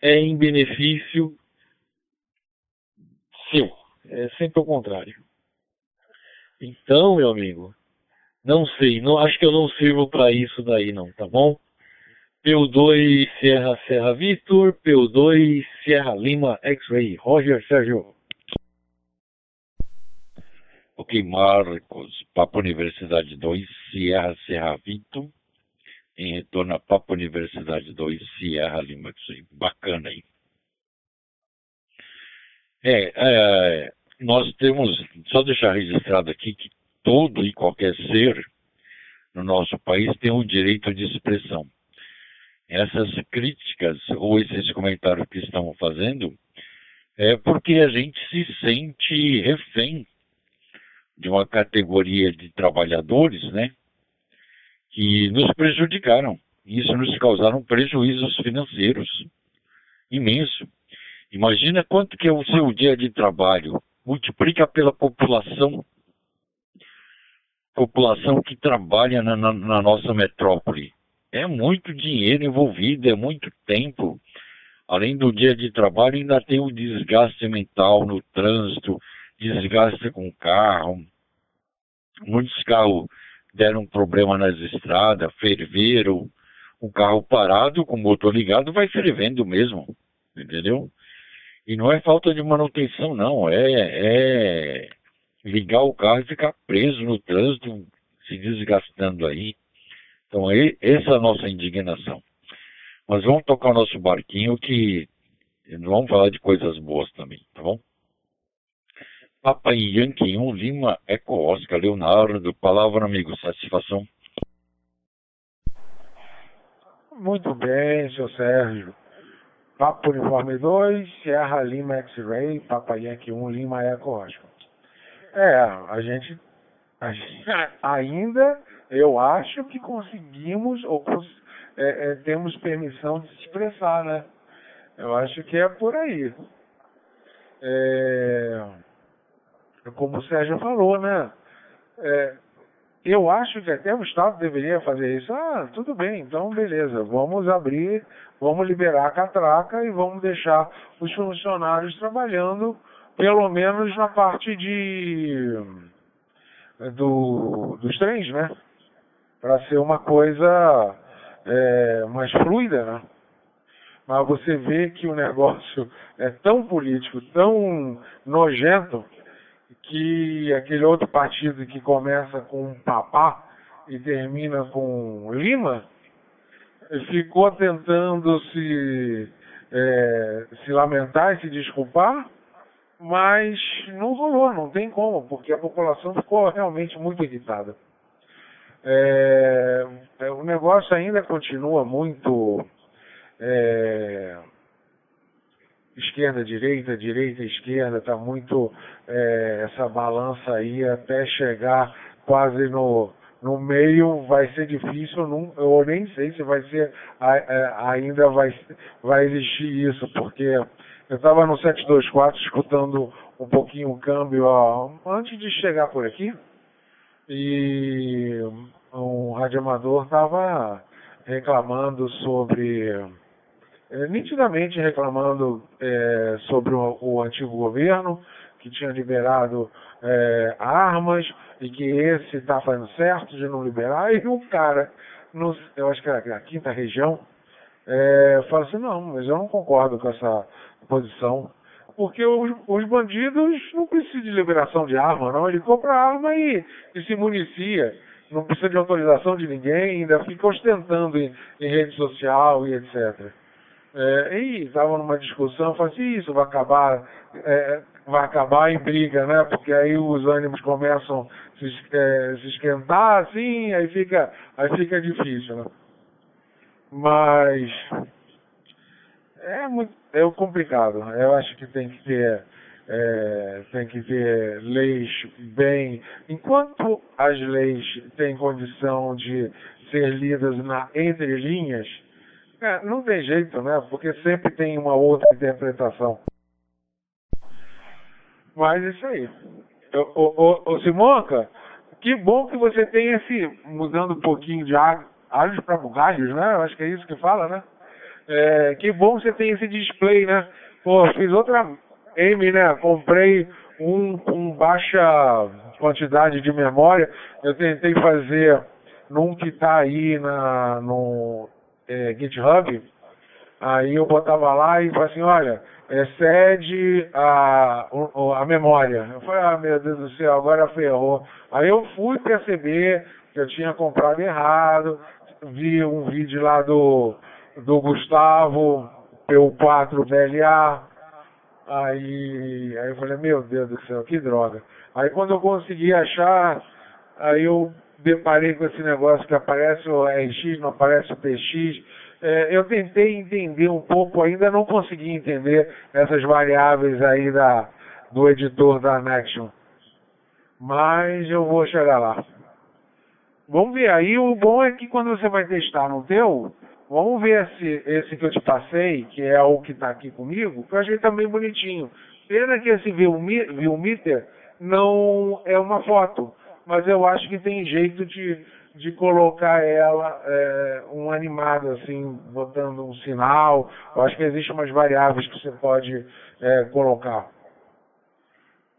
é em benefício seu. É sempre o contrário. Então, meu amigo, não sei, não acho que eu não sirvo para isso daí não, tá bom? PU2 Serra Serra Vitor, PU2 Serra Lima X-Ray, Roger Sérgio. Ok, Marcos, Papa Universidade 2, Sierra Serra Vito, em retorno a Papa Universidade 2, Sierra Lima, bacana aí. É, é, nós temos, só deixar registrado aqui que todo e qualquer ser no nosso país tem um direito de expressão. Essas críticas ou esses comentários que estão fazendo é porque a gente se sente refém de uma categoria de trabalhadores, né, que nos prejudicaram. Isso nos causaram prejuízos financeiros imenso. Imagina quanto que é o seu dia de trabalho, multiplica pela população população que trabalha na, na, na nossa metrópole. É muito dinheiro envolvido, é muito tempo. Além do dia de trabalho, ainda tem o desgaste mental no trânsito, desgaste com o carro. Muitos carros deram problema nas estradas, ferveram. O carro parado com o motor ligado vai fervendo mesmo, entendeu? E não é falta de manutenção, não. É, é ligar o carro e ficar preso no trânsito, se desgastando aí. Então, essa é a nossa indignação. Mas vamos tocar o nosso barquinho que vamos falar de coisas boas também, tá bom? Papai Yankee 1 Lima Eco Oscar Leonardo, palavra amigo, satisfação. Muito bem, seu Sérgio. Papo Uniforme 2, Sierra Lima X-Ray, Papa Yankee 1 Lima Eco Oscar. É, a gente, a gente ainda, eu acho que conseguimos, ou é, é, temos permissão de se expressar, né? Eu acho que é por aí. É, como o Sérgio falou, né? É, eu acho que até o Estado deveria fazer isso. Ah, tudo bem, então beleza, vamos abrir, vamos liberar a catraca e vamos deixar os funcionários trabalhando pelo menos na parte de do, dos trens, né? Para ser uma coisa é, mais fluida, né? Mas você vê que o negócio é tão político, tão nojento, que aquele outro partido que começa com papá e termina com Lima, ficou tentando se, é, se lamentar e se desculpar, mas não rolou, não tem como, porque a população ficou realmente muito irritada. É, é o negócio ainda continua muito é, esquerda, direita, direita, esquerda, está muito é, essa balança aí até chegar quase no, no meio vai ser difícil, não, eu nem sei se vai ser é, ainda vai, vai existir isso, porque eu estava no 724 escutando um pouquinho o câmbio ó, antes de chegar por aqui e um radioamador estava reclamando sobre, é, nitidamente reclamando é, sobre o, o, antigo governo que tinha liberado é, armas e que esse está fazendo certo de não liberar e um cara, no, eu acho que era a quinta região, é, fala assim, não, mas eu não concordo com essa posição. Porque os, os bandidos não precisam de liberação de arma, não. Ele compra arma e, e se municia. Não precisa de autorização de ninguém, ainda fica ostentando em, em rede social e etc. É, e estava numa discussão, falei assim, isso vai acabar, é, vai acabar em briga, né? Porque aí os ânimos começam a se, é, se esquentar, assim, aí fica, aí fica difícil, né? Mas é muito é complicado. Eu acho que tem que ter é, tem que ter leis bem. Enquanto as leis têm condição de ser lidas na entre linhas, é, não tem jeito, né? Porque sempre tem uma outra interpretação. Mas isso aí. Ô, ô Simonca, que bom que você tem esse, mudando um pouquinho de alhos para bugalhos, né? Eu acho que é isso que fala, né? É, que bom você tem esse display, né? Pô, fiz outra M, né? Comprei um com baixa quantidade de memória. Eu tentei fazer num que tá aí na, no é, GitHub. Aí eu botava lá e falei assim, olha, excede a, a memória. Eu falei, ah, meu Deus do céu, agora ferrou. Aí eu fui perceber que eu tinha comprado errado, vi um vídeo lá do do Gustavo, P4 VLA. Aí, aí eu falei, meu Deus do céu, que droga. Aí quando eu consegui achar, aí eu deparei com esse negócio que aparece o RX, não aparece o PX, É, eu tentei entender um pouco, ainda não consegui entender essas variáveis aí da, do editor da Nexion. Mas eu vou chegar lá. Vamos ver aí, o bom é que quando você vai testar no teu, vamos ver se esse que eu te passei, que é o que está aqui comigo, que eu achei também bonitinho. Pena que esse Viewmeter não é uma foto, mas eu acho que tem jeito de de colocar ela é, um animado assim, botando um sinal. Eu acho que existem umas variáveis que você pode é, colocar.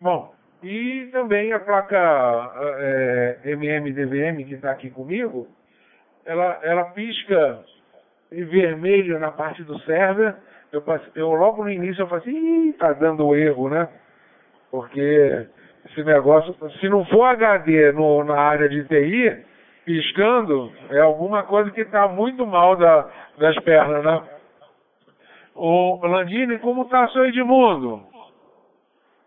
Bom, e também a placa é, MMDVM que está aqui comigo, ela, ela pisca em vermelho na parte do server. Eu, eu logo no início eu falei assim, Ih, tá dando erro, né? Porque esse negócio, se não for HD no, na área de TI, piscando, é alguma coisa que está muito mal da, das pernas, né? O Landini, como está seu Edmundo?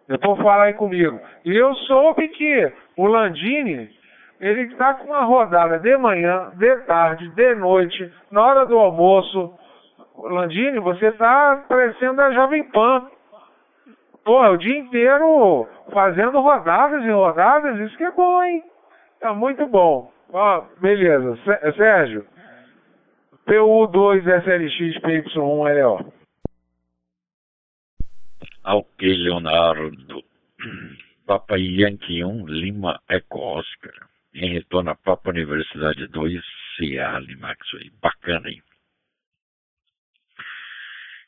Depois fala aí comigo. E eu soube que o Landini, ele está com uma rodada de manhã, de tarde, de noite, na hora do almoço. Landini, você está parecendo a Jovem Pan. Porra, o dia inteiro fazendo rodadas e rodadas, isso que é bom, hein? Tá muito bom. Ó, beleza. Sérgio, PU2SLX PY1LO. Ok, Leonardo. Papa Yankee 1, Lima Eco Oscar. Em retorno a Papa Universidade 2, CA Limax. Bacana, hein?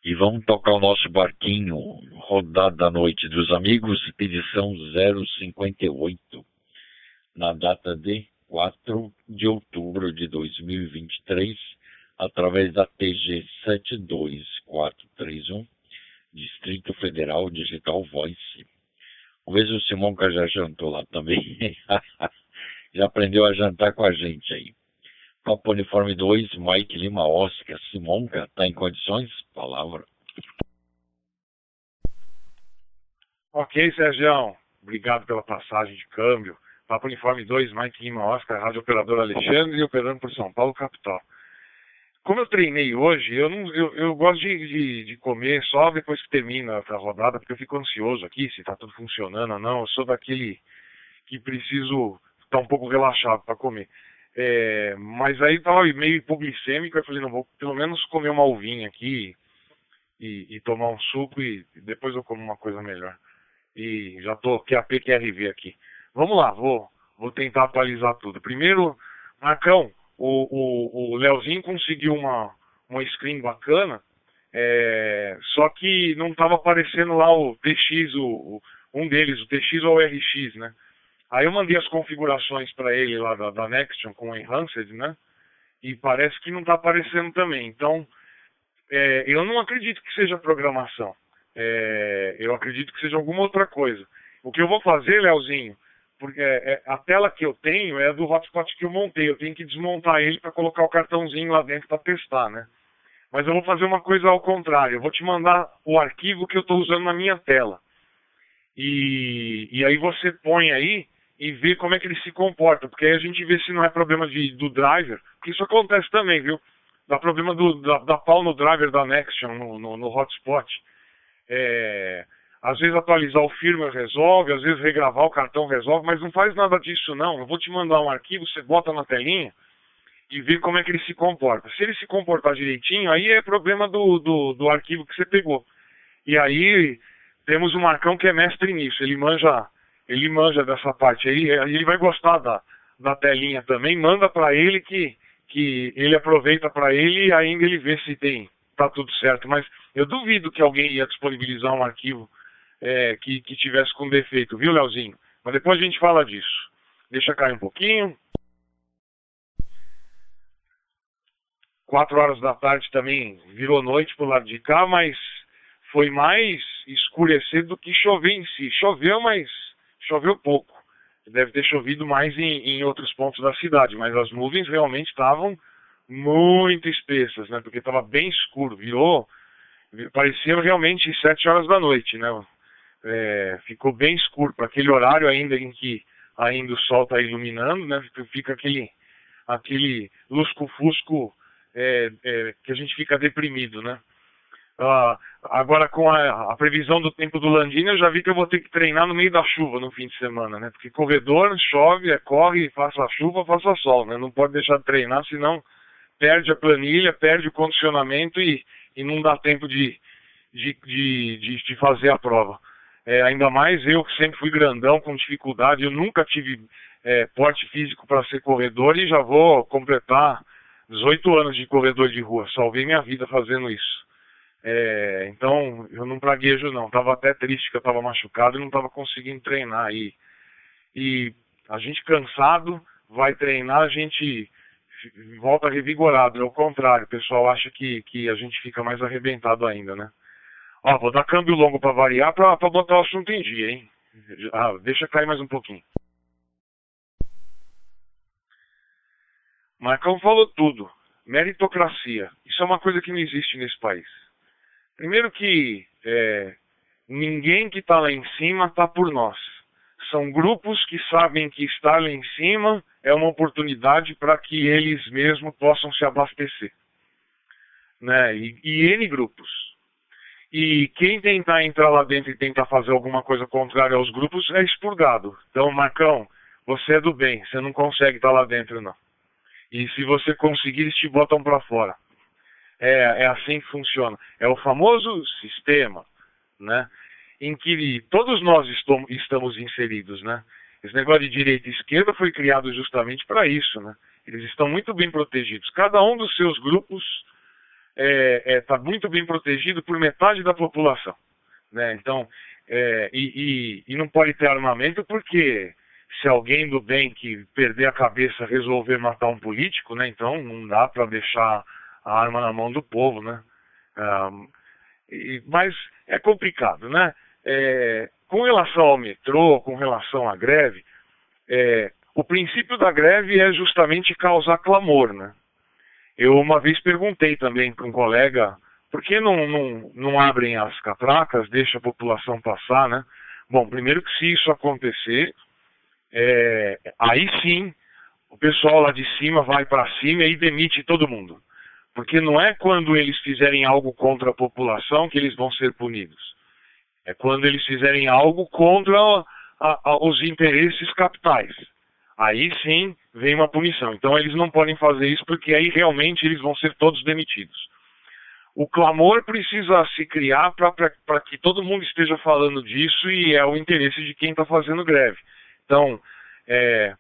E vamos tocar o nosso barquinho, rodada da noite dos amigos, edição 058, na data de 4 de outubro de 2023, através da TG 72431, Distrito Federal Digital Voice. Vamos ver se o Simonca já jantou lá também. já aprendeu a jantar com a gente aí. Copa Uniforme 2, Mike Lima Oscar. Simonca, está em condições? Palavra. Ok, Sérgio. Obrigado pela passagem de câmbio. Papo Uniforme 2, Mike Lima Oscar, Rádio Operador Alexandre e operando por São Paulo, capital. Como eu treinei hoje, eu, não, eu, eu gosto de, de, de, comer só depois que termina a rodada, porque eu fico ansioso aqui, se está tudo funcionando ou não. Eu sou daquele que preciso tá um pouco relaxado para comer. É, mas aí estava meio hipoglicêmico, eu falei, não, vou pelo menos comer uma uvinha aqui e, e tomar um suco e depois eu como uma coisa melhor. E já estou QAP QRV aqui. Vamos lá, vou, vou tentar atualizar tudo. Primeiro, Marcão, o, o, o Leozinho conseguiu uma, uma screen bacana, é, só que não estava aparecendo lá o TX, o, o, um deles, o TX ou o RX, né? Aí eu mandei as configurações para ele lá da, da Nextion com o Enhanced, né? E parece que não está aparecendo também. Então, é, eu não acredito que seja programação. É, eu acredito que seja alguma outra coisa. O que eu vou fazer, Leozinho, porque é, é, a tela que eu tenho é do hotspot que eu montei. Eu tenho que desmontar ele para colocar o cartãozinho lá dentro para testar, né? Mas eu vou fazer uma coisa ao contrário. Eu vou te mandar o arquivo que eu estou usando na minha tela. E, e aí você põe aí e vê como é que ele se comporta. Porque aí a gente vê se não é problema de, do driver. Porque isso acontece também, viu? Dá problema do, da, da pau no driver da Nexion, no, no, no hotspot. É às vezes atualizar o firmware resolve, às vezes regravar o cartão resolve, mas não faz nada disso não. Eu vou te mandar um arquivo, você bota na telinha e vê como é que ele se comporta. Se ele se comportar direitinho, aí é problema do, do, do arquivo que você pegou. E aí temos um Marcão que é mestre nisso, ele manja, ele manja dessa parte aí, ele vai gostar da, da telinha também, manda para ele que, que ele aproveita para ele e ainda ele vê se tem, tá tudo certo. Mas eu duvido que alguém ia disponibilizar um arquivo é, que, que tivesse com defeito, viu, Leozinho? Mas depois a gente fala disso. Deixa cair um pouquinho. Quatro horas da tarde também virou noite pro lado de cá, mas foi mais escurecer do que chover em si. Choveu, mas choveu pouco. Deve ter chovido mais em, em outros pontos da cidade, mas as nuvens realmente estavam muito espessas, né? Porque estava bem escuro, virou, parecia realmente sete horas da noite, né? é, ficou bem escuro para aquele horário ainda em que ainda o sol está iluminando, né? Fica aquele aquele lusco-fusco é, é, que a gente fica deprimido, né? Ah, agora com a, a, previsão do tempo do Landini, eu já vi que eu vou ter que treinar no meio da chuva no fim de semana, né? Porque corredor, chove, é, corre, faça chuva, faça sol, né? Não pode deixar de treinar, senão perde a planilha, perde o condicionamento e, e não dá tempo de, de, de, de, de fazer a prova. É, ainda mais eu que sempre fui grandão, com dificuldade, eu nunca tive é, porte físico para ser corredor e já vou completar 18 anos de corredor de rua. Salvei minha vida fazendo isso. É, então, eu não praguejo não. Tava até triste que eu tava machucado e não tava conseguindo treinar aí. E a gente cansado, vai treinar, a gente volta revigorado. É o contrário, o pessoal acha que, que a gente fica mais arrebentado ainda, né? Ó, vou dar câmbio longo para variar para botar o assunto em dia, hein? Ah, deixa cair mais um pouquinho. Marcão falou tudo. Meritocracia. Isso é uma coisa que não existe nesse país. Primeiro que é, ninguém que está lá em cima está por nós. São grupos que sabem que estar lá em cima é uma oportunidade para que eles mesmos possam se abastecer. Né? E, e N grupos. E quem tentar entrar lá dentro e tentar fazer alguma coisa contrária aos grupos é expurgado. Então, Marcão, você é do bem, você não consegue estar lá dentro, não. E se você conseguir, eles te botam para fora. É, é assim que funciona. É o famoso sistema, né? Em que todos nós estamos inseridos, né? Esse negócio de direita e esquerda foi criado justamente para isso, né? Eles estão muito bem protegidos. Cada um dos seus grupos está é, é, tá muito bem protegido por metade da população, né? Então, é, e, e, e, não pode ter armamento porque se alguém do bem que perder a cabeça resolver matar um político, né? Então não dá para deixar a arma na mão do povo, né? Um, e, mas é complicado, né? É, com relação ao metrô, com relação à greve, é, o princípio da greve é justamente causar clamor, né? Eu uma vez perguntei também para um colega, por que não, não, não abrem as catracas, deixa a população passar, né? Bom, primeiro que se isso acontecer, é, aí sim o pessoal lá de cima vai para cima e demite todo mundo. Porque não é quando eles fizerem algo contra a população que eles vão ser punidos. É quando eles fizerem algo contra a, a, os interesses capitais. Aí sim vem uma punição. Então eles não podem fazer isso porque aí realmente eles vão ser todos demitidos. O clamor precisa se criar para que todo mundo esteja falando disso e é o interesse de quem está fazendo greve. Então, é,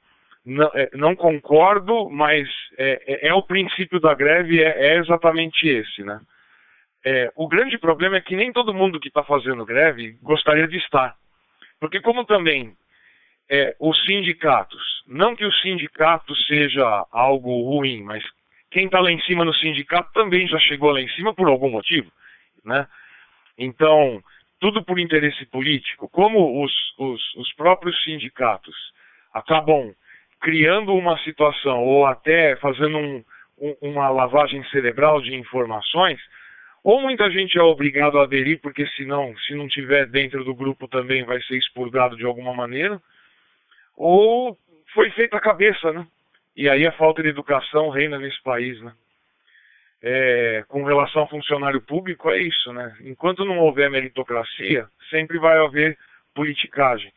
não, é, não concordo, mas é, é, é, o princípio da greve, é, é exatamente esse, né? É, o grande problema é que nem todo mundo que está fazendo greve gostaria de estar. Porque como também é, os sindicatos, não que o sindicato seja algo ruim, mas quem está lá em cima no sindicato também já chegou lá em cima por algum motivo, né? Então, tudo por interesse político. Como os, os, os próprios sindicatos acabam criando uma situação ou até fazendo um, um, uma lavagem cerebral de informações, ou muita gente é obrigado a aderir, porque senão, se não tiver dentro do grupo também vai ser expurgado de alguma maneira, ou foi feita a cabeça, né? E aí a falta de educação reina nesse país, né? É, com relação ao funcionário público é isso, né? Enquanto não houver meritocracia, sempre vai haver politicagem.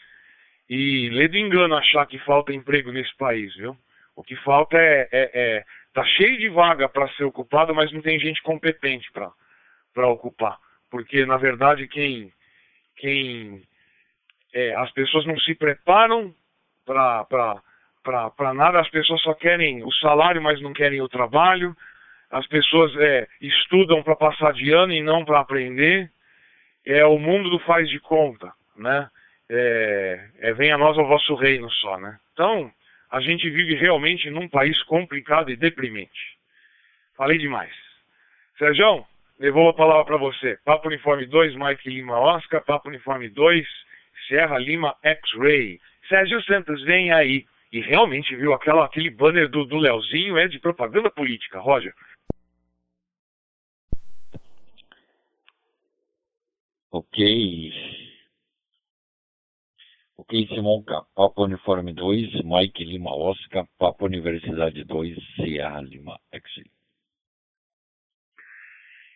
E lê do engano achar que falta emprego nesse país, viu? O que falta é, é, é tá cheio de vaga para ser ocupado, mas não tem gente competente para ocupar, porque na verdade quem quem é, as pessoas não se preparam para nada, as pessoas só querem o salário, mas não querem o trabalho, as pessoas é, estudam para passar de ano e não para aprender, é o mundo do faz de conta, né? É, é, venha a nós o vosso reino só, né? Então, a gente vive realmente num país complicado e deprimente. Falei demais. Sérgio, levou a palavra para você. Papo Uniforme 2, Mike Lima Oscar, Papo Uniforme 2, Sierra Lima X-Ray. Sérgio Santos, vem aí. E realmente, viu, aquela, aquele banner do, do Leozinho é de propaganda política, Roger. Ok. Ok, Simonca, Papa Uniforme 2, Mike Lima Oscar, Papa Universidade 2, Sierra Lima Exit.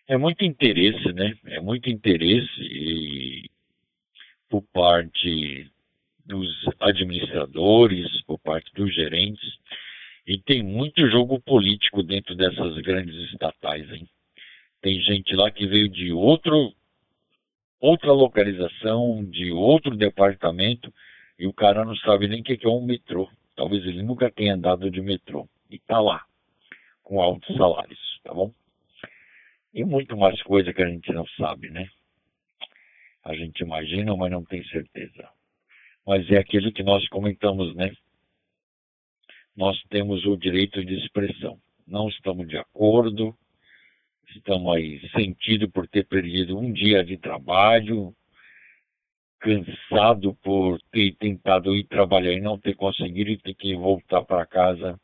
é muito interesse, né? É muito interesse e, por parte dos administradores, por parte dos gerentes, e tem muito jogo político dentro dessas grandes estatais, hein? Tem gente lá que veio de outro, outra localização, de outro departamento, e o cara não sabe nem o que é um metrô. Talvez ele nunca tenha andado de metrô. E tá lá, com altos salários, tá bom? E muito mais coisa que a gente não sabe, né? A gente imagina, mas não tem certeza. Mas é aquilo que nós comentamos, né? Nós temos o direito de expressão. Não estamos de acordo, estamos aí sentidos por ter perdido um dia de trabalho, cansado por ter tentado ir trabalhar e não ter conseguido e ter que voltar para casa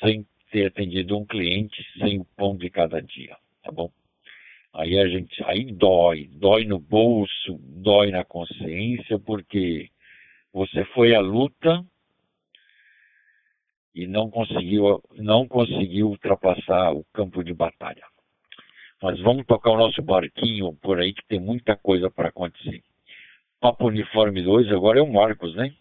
sem ter atendido um cliente, sem o pão de cada dia, tá bom? Aí a gente, aí dói, dói no bolso, dói na consciência, porque você foi à luta e não conseguiu, não conseguiu ultrapassar o campo de batalha. Mas vamos tocar o nosso barquinho por aí que tem muita coisa para acontecer. Papo Uniforme 2 agora é o Marcos, né?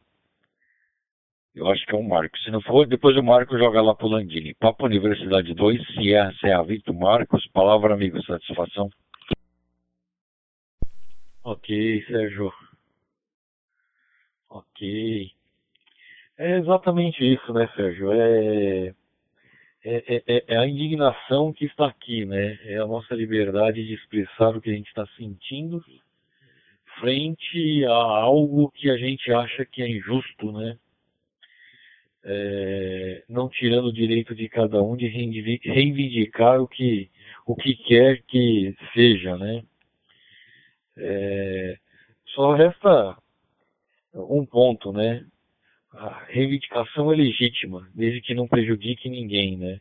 Eu acho que é o Marcos. Se não for, depois o Marcos joga lá pro Landini. Papo Universidade 2, Sierra, Serra Vitor Marcos. Palavra, amigo, satisfação. Ok, Sérgio. Ok. É exatamente isso, né, Sérgio? É, é, é, é, a indignação que está aqui, né? É a nossa liberdade de expressar o que a gente está sentindo frente a algo que a gente acha que é injusto, né? É, não tirando o direito de cada um de reivindicar o que, o que quer que seja, né? É, só resta um ponto, né? A reivindicação é legítima, desde que não prejudique ninguém, né?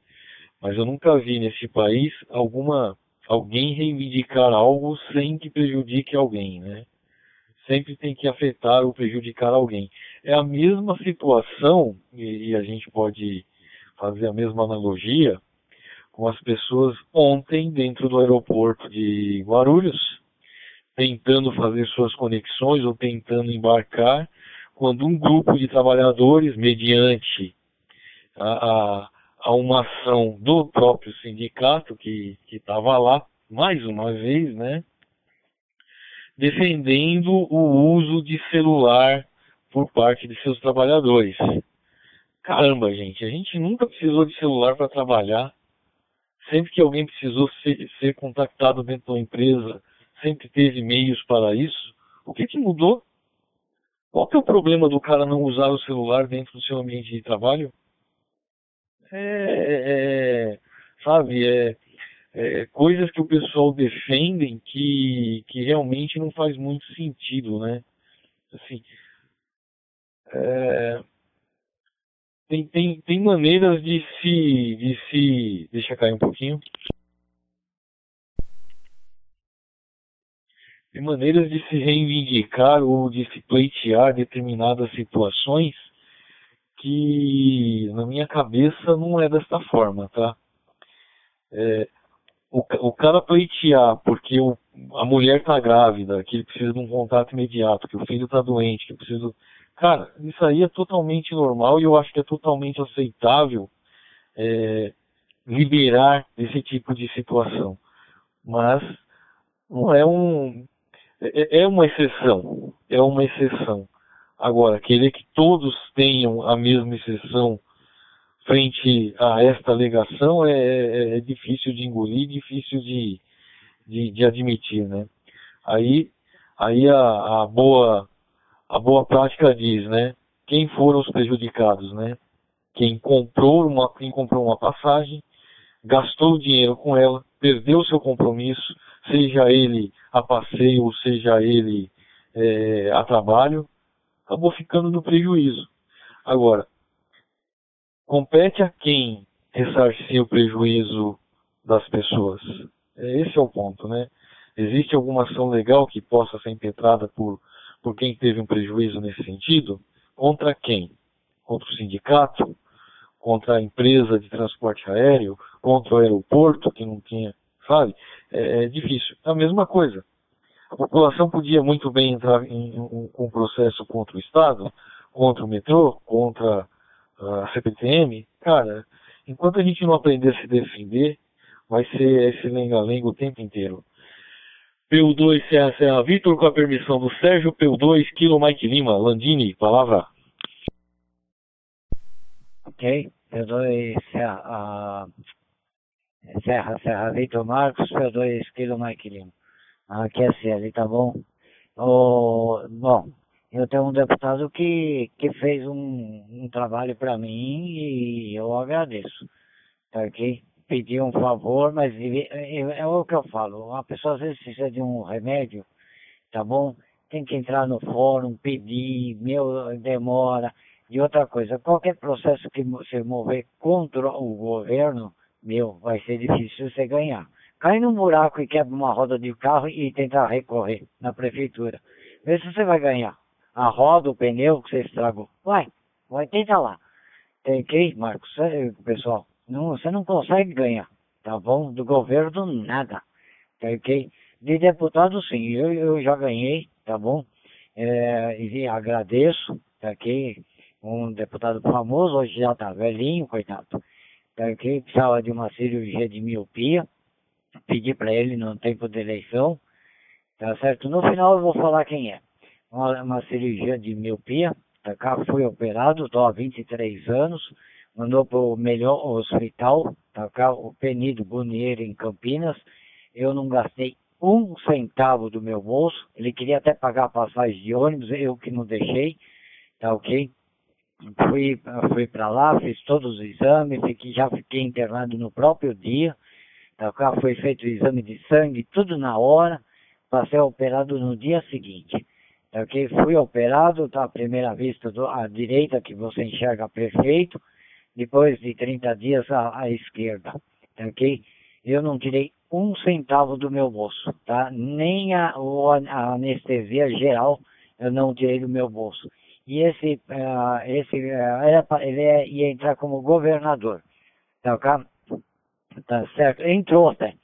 Mas eu nunca vi nesse país alguma alguém reivindicar algo sem que prejudique alguém, né? Sempre tem que afetar ou prejudicar alguém. É a mesma situação, e a gente pode fazer a mesma analogia, com as pessoas ontem dentro do aeroporto de Guarulhos, tentando fazer suas conexões ou tentando embarcar quando um grupo de trabalhadores, mediante a, a, a uma ação do próprio sindicato que estava lá, mais uma vez, né, defendendo o uso de celular por parte de seus trabalhadores. Caramba, gente, a gente nunca precisou de celular para trabalhar. Sempre que alguém precisou ser, ser contactado dentro da empresa, sempre teve meios para isso. O que, que mudou? Qual que é o problema do cara não usar o celular dentro do seu ambiente de trabalho? É, é, é sabe, é, é, coisas que o pessoal defendem que, que realmente não faz muito sentido, né? Assim, é, tem, tem, tem maneiras de se, de se. Deixa cair um pouquinho. De maneiras de se reivindicar ou de se pleitear determinadas situações que na minha cabeça não é desta forma, tá? É, o, o cara pleitear porque o, a mulher tá grávida, que ele precisa de um contato imediato, que o filho tá doente, que precisa. Cara, isso aí é totalmente normal e eu acho que é totalmente aceitável é, liberar esse tipo de situação. Mas não é um é, é uma exceção, é uma exceção. Agora, querer que todos tenham a mesma exceção frente a esta alegação é, é, é difícil de engolir, difícil de, de, de, admitir, né? Aí, aí a, a, boa, a boa prática diz, né? Quem foram os prejudicados, né? Quem comprou uma, quem comprou uma passagem, gastou dinheiro com ela, perdeu seu compromisso, seja ele a passeio, ou seja ele é, a trabalho, acabou ficando no prejuízo. Agora, compete a quem ressarcir o prejuízo das pessoas. É, esse é o ponto, né? Existe alguma ação legal que possa ser impetrada por, por quem teve um prejuízo nesse sentido? Contra quem? Contra o sindicato? Contra a empresa de transporte aéreo? Contra o aeroporto que não tinha sabe? É, é difícil. A mesma coisa. A população podia muito bem entrar em, um, um processo contra o Estado, contra o metrô, contra a CPTM. Cara, enquanto a gente não aprender a se defender, vai ser esse lenga-lenga o tempo inteiro. PU2 Serra Serra Vitor, com a permissão do Sérgio, PU2 Kilo Mike Lima, Landini, palavra. Ok, PU2 Serra, uh, Serra Serra Vitor Marcos, PU2 Kilo Mike Lima. Aqui é CL, tá bom? Oh, bom, eu tenho um deputado que, que fez um, um trabalho para mim e eu agradeço, tá ok? pedir um favor, mas é, o que eu falo, uma pessoa às vezes precisa de um remédio, tá bom? Tem que entrar no fórum, pedir, meu, demora. E outra coisa, qualquer processo que você mover contra o governo, meu, vai ser difícil você ganhar. Cai num buraco e quebra uma roda de carro e tentar recorrer na prefeitura. Vê se você vai ganhar. A roda, o pneu que você estragou. Vai, vai, tenta lá. Que, Marcos, pessoal, não, você não consegue ganhar, tá bom? Do governo, nada, ok? De deputado, sim, eu, eu já ganhei, tá bom? É, e agradeço, tá ok? Um deputado famoso, hoje já tá velhinho, coitado, tá ok? Precisava de uma cirurgia de miopia, pedi para ele no tempo de eleição, tá certo? No final eu vou falar quem é. Uma, uma cirurgia de miopia, tá cá? Fui operado, tô há 23 anos, mandou para o melhor hospital, tá o Penido Bonheiro em Campinas. Eu não gastei um centavo do meu bolso. Ele queria até pagar a passagem de ônibus, eu que não deixei, tá ok? Fui, fui para lá, fiz todos os exames, fiquei, já fiquei internado no próprio dia, tá? Foi feito o exame de sangue, tudo na hora, para ser operado no dia seguinte. Tá ok? Fui operado, tá? Primeira vista, do, à direita que você enxerga perfeito, depois de 30 dias à, à esquerda, tá ok? Eu não tirei um centavo do meu bolso, tá? Nem a, a anestesia geral eu não tirei do meu bolso. E esse, uh, esse uh, ele ia entrar como governador, tá? Tá certo? Entrou até,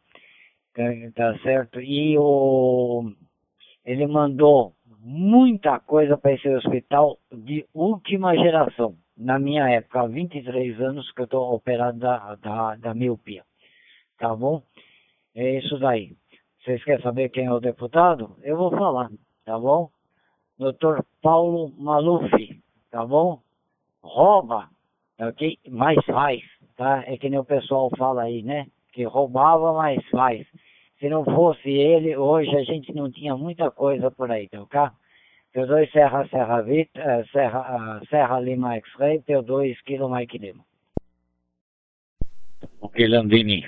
tá, tá certo? E o, ele mandou muita coisa para esse hospital de última geração na minha época, há 23 anos que eu estou operado da, da, da miopia. Tá bom? É isso daí. Vocês querem saber quem é o deputado? Eu vou falar, tá bom? Doutor Paulo Maluf, tá bom? Rouba, ok? Mas faz, tá? É que nem o pessoal fala aí, né? Que roubava, mas faz. Se não fosse ele, hoje a gente não tinha muita coisa por aí, tá ok? P2 Serra Serra uh, Serra, uh, Serra Lima X-Ray, P2 Kilo Mike Lima. Ok, Landini.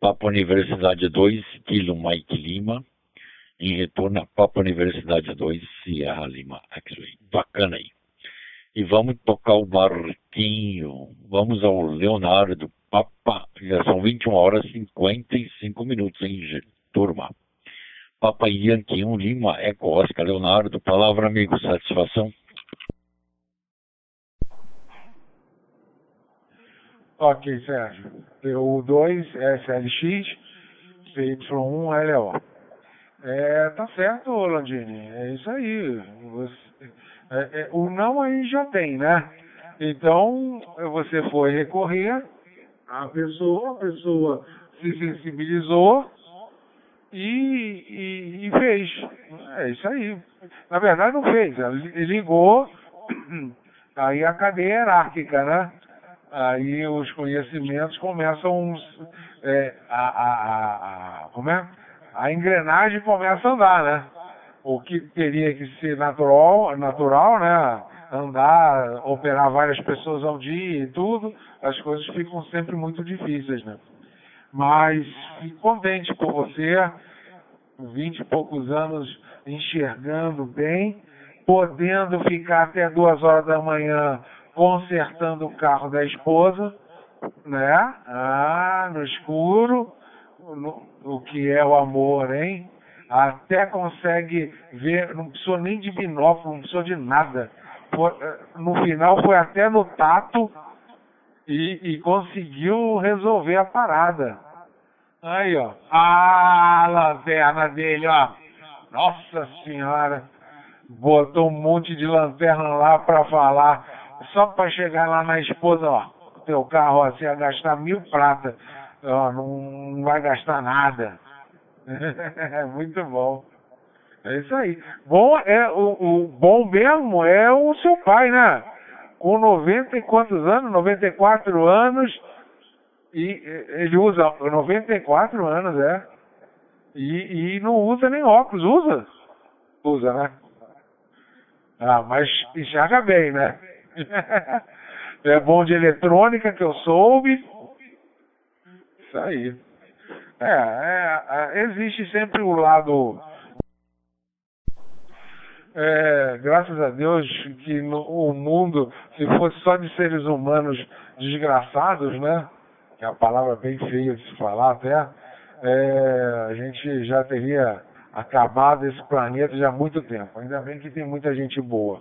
Papa Universidade 2, Kilo Mike Lima. Em retorno a Papa Universidade 2, Sierra Lima X-Ray. Bacana aí. E vamos tocar o barquinho. Vamos ao Leonardo Papa. Já são 21 horas e 55 minutos, hein, turma? Papai Yankee 1 Lima, Eco Oscar Leonardo, palavra amigo, satisfação. Ok, Sérgio. PU2, SLX, CY1, LO. É, tá certo, Landini. É isso aí. Você, é, é, o não aí já tem, né? Então, você foi recorrer, a pessoa, a pessoa se sensibilizou, e, e, e, fez. É isso aí. Na verdade não fez, ligou, aí a cadeia hierárquica, né? Aí os conhecimentos começam é, a, a, a, como é? A engrenagem começa a andar, né? O que teria que ser natural, natural, né? Andar, operar várias pessoas ao dia e tudo, as coisas ficam sempre muito difíceis, né? Mas fico contente por você, vinte e poucos anos enxergando bem, podendo ficar até duas horas da manhã consertando o carro da esposa, né? Ah, no escuro, o que é o amor, hein? Até consegue ver, não precisou nem de binóculo, não precisou de nada. Eh, no final foi até no tato e, e conseguiu resolver a parada. Aí, ó. A lanterna dele, ó. Nossa senhora. Botou um monte de lanterna lá pra falar. Só pra chegar lá na esposa, ó. Teu carro, ia gastar mil prata. Ó, não vai gastar nada. É muito bom. É isso aí. Bom, é, o, o bom mesmo é o seu pai, né? Com 90 e quantos anos? 94 anos. E ele usa 94 anos, é. E, e não usa nem óculos, usa? Usa, né? Ah, mas enxerga bem, né? é bom de eletrônica que eu soube. Isso aí. É, é, é existe sempre o lado é, graças a Deus que no, o mundo, se fosse só de seres humanos desgraçados, né? Que é a palavra bem feia de se falar até, é, a gente já teria acabado esse planeta já há muito tempo. Ainda bem que tem muita gente boa,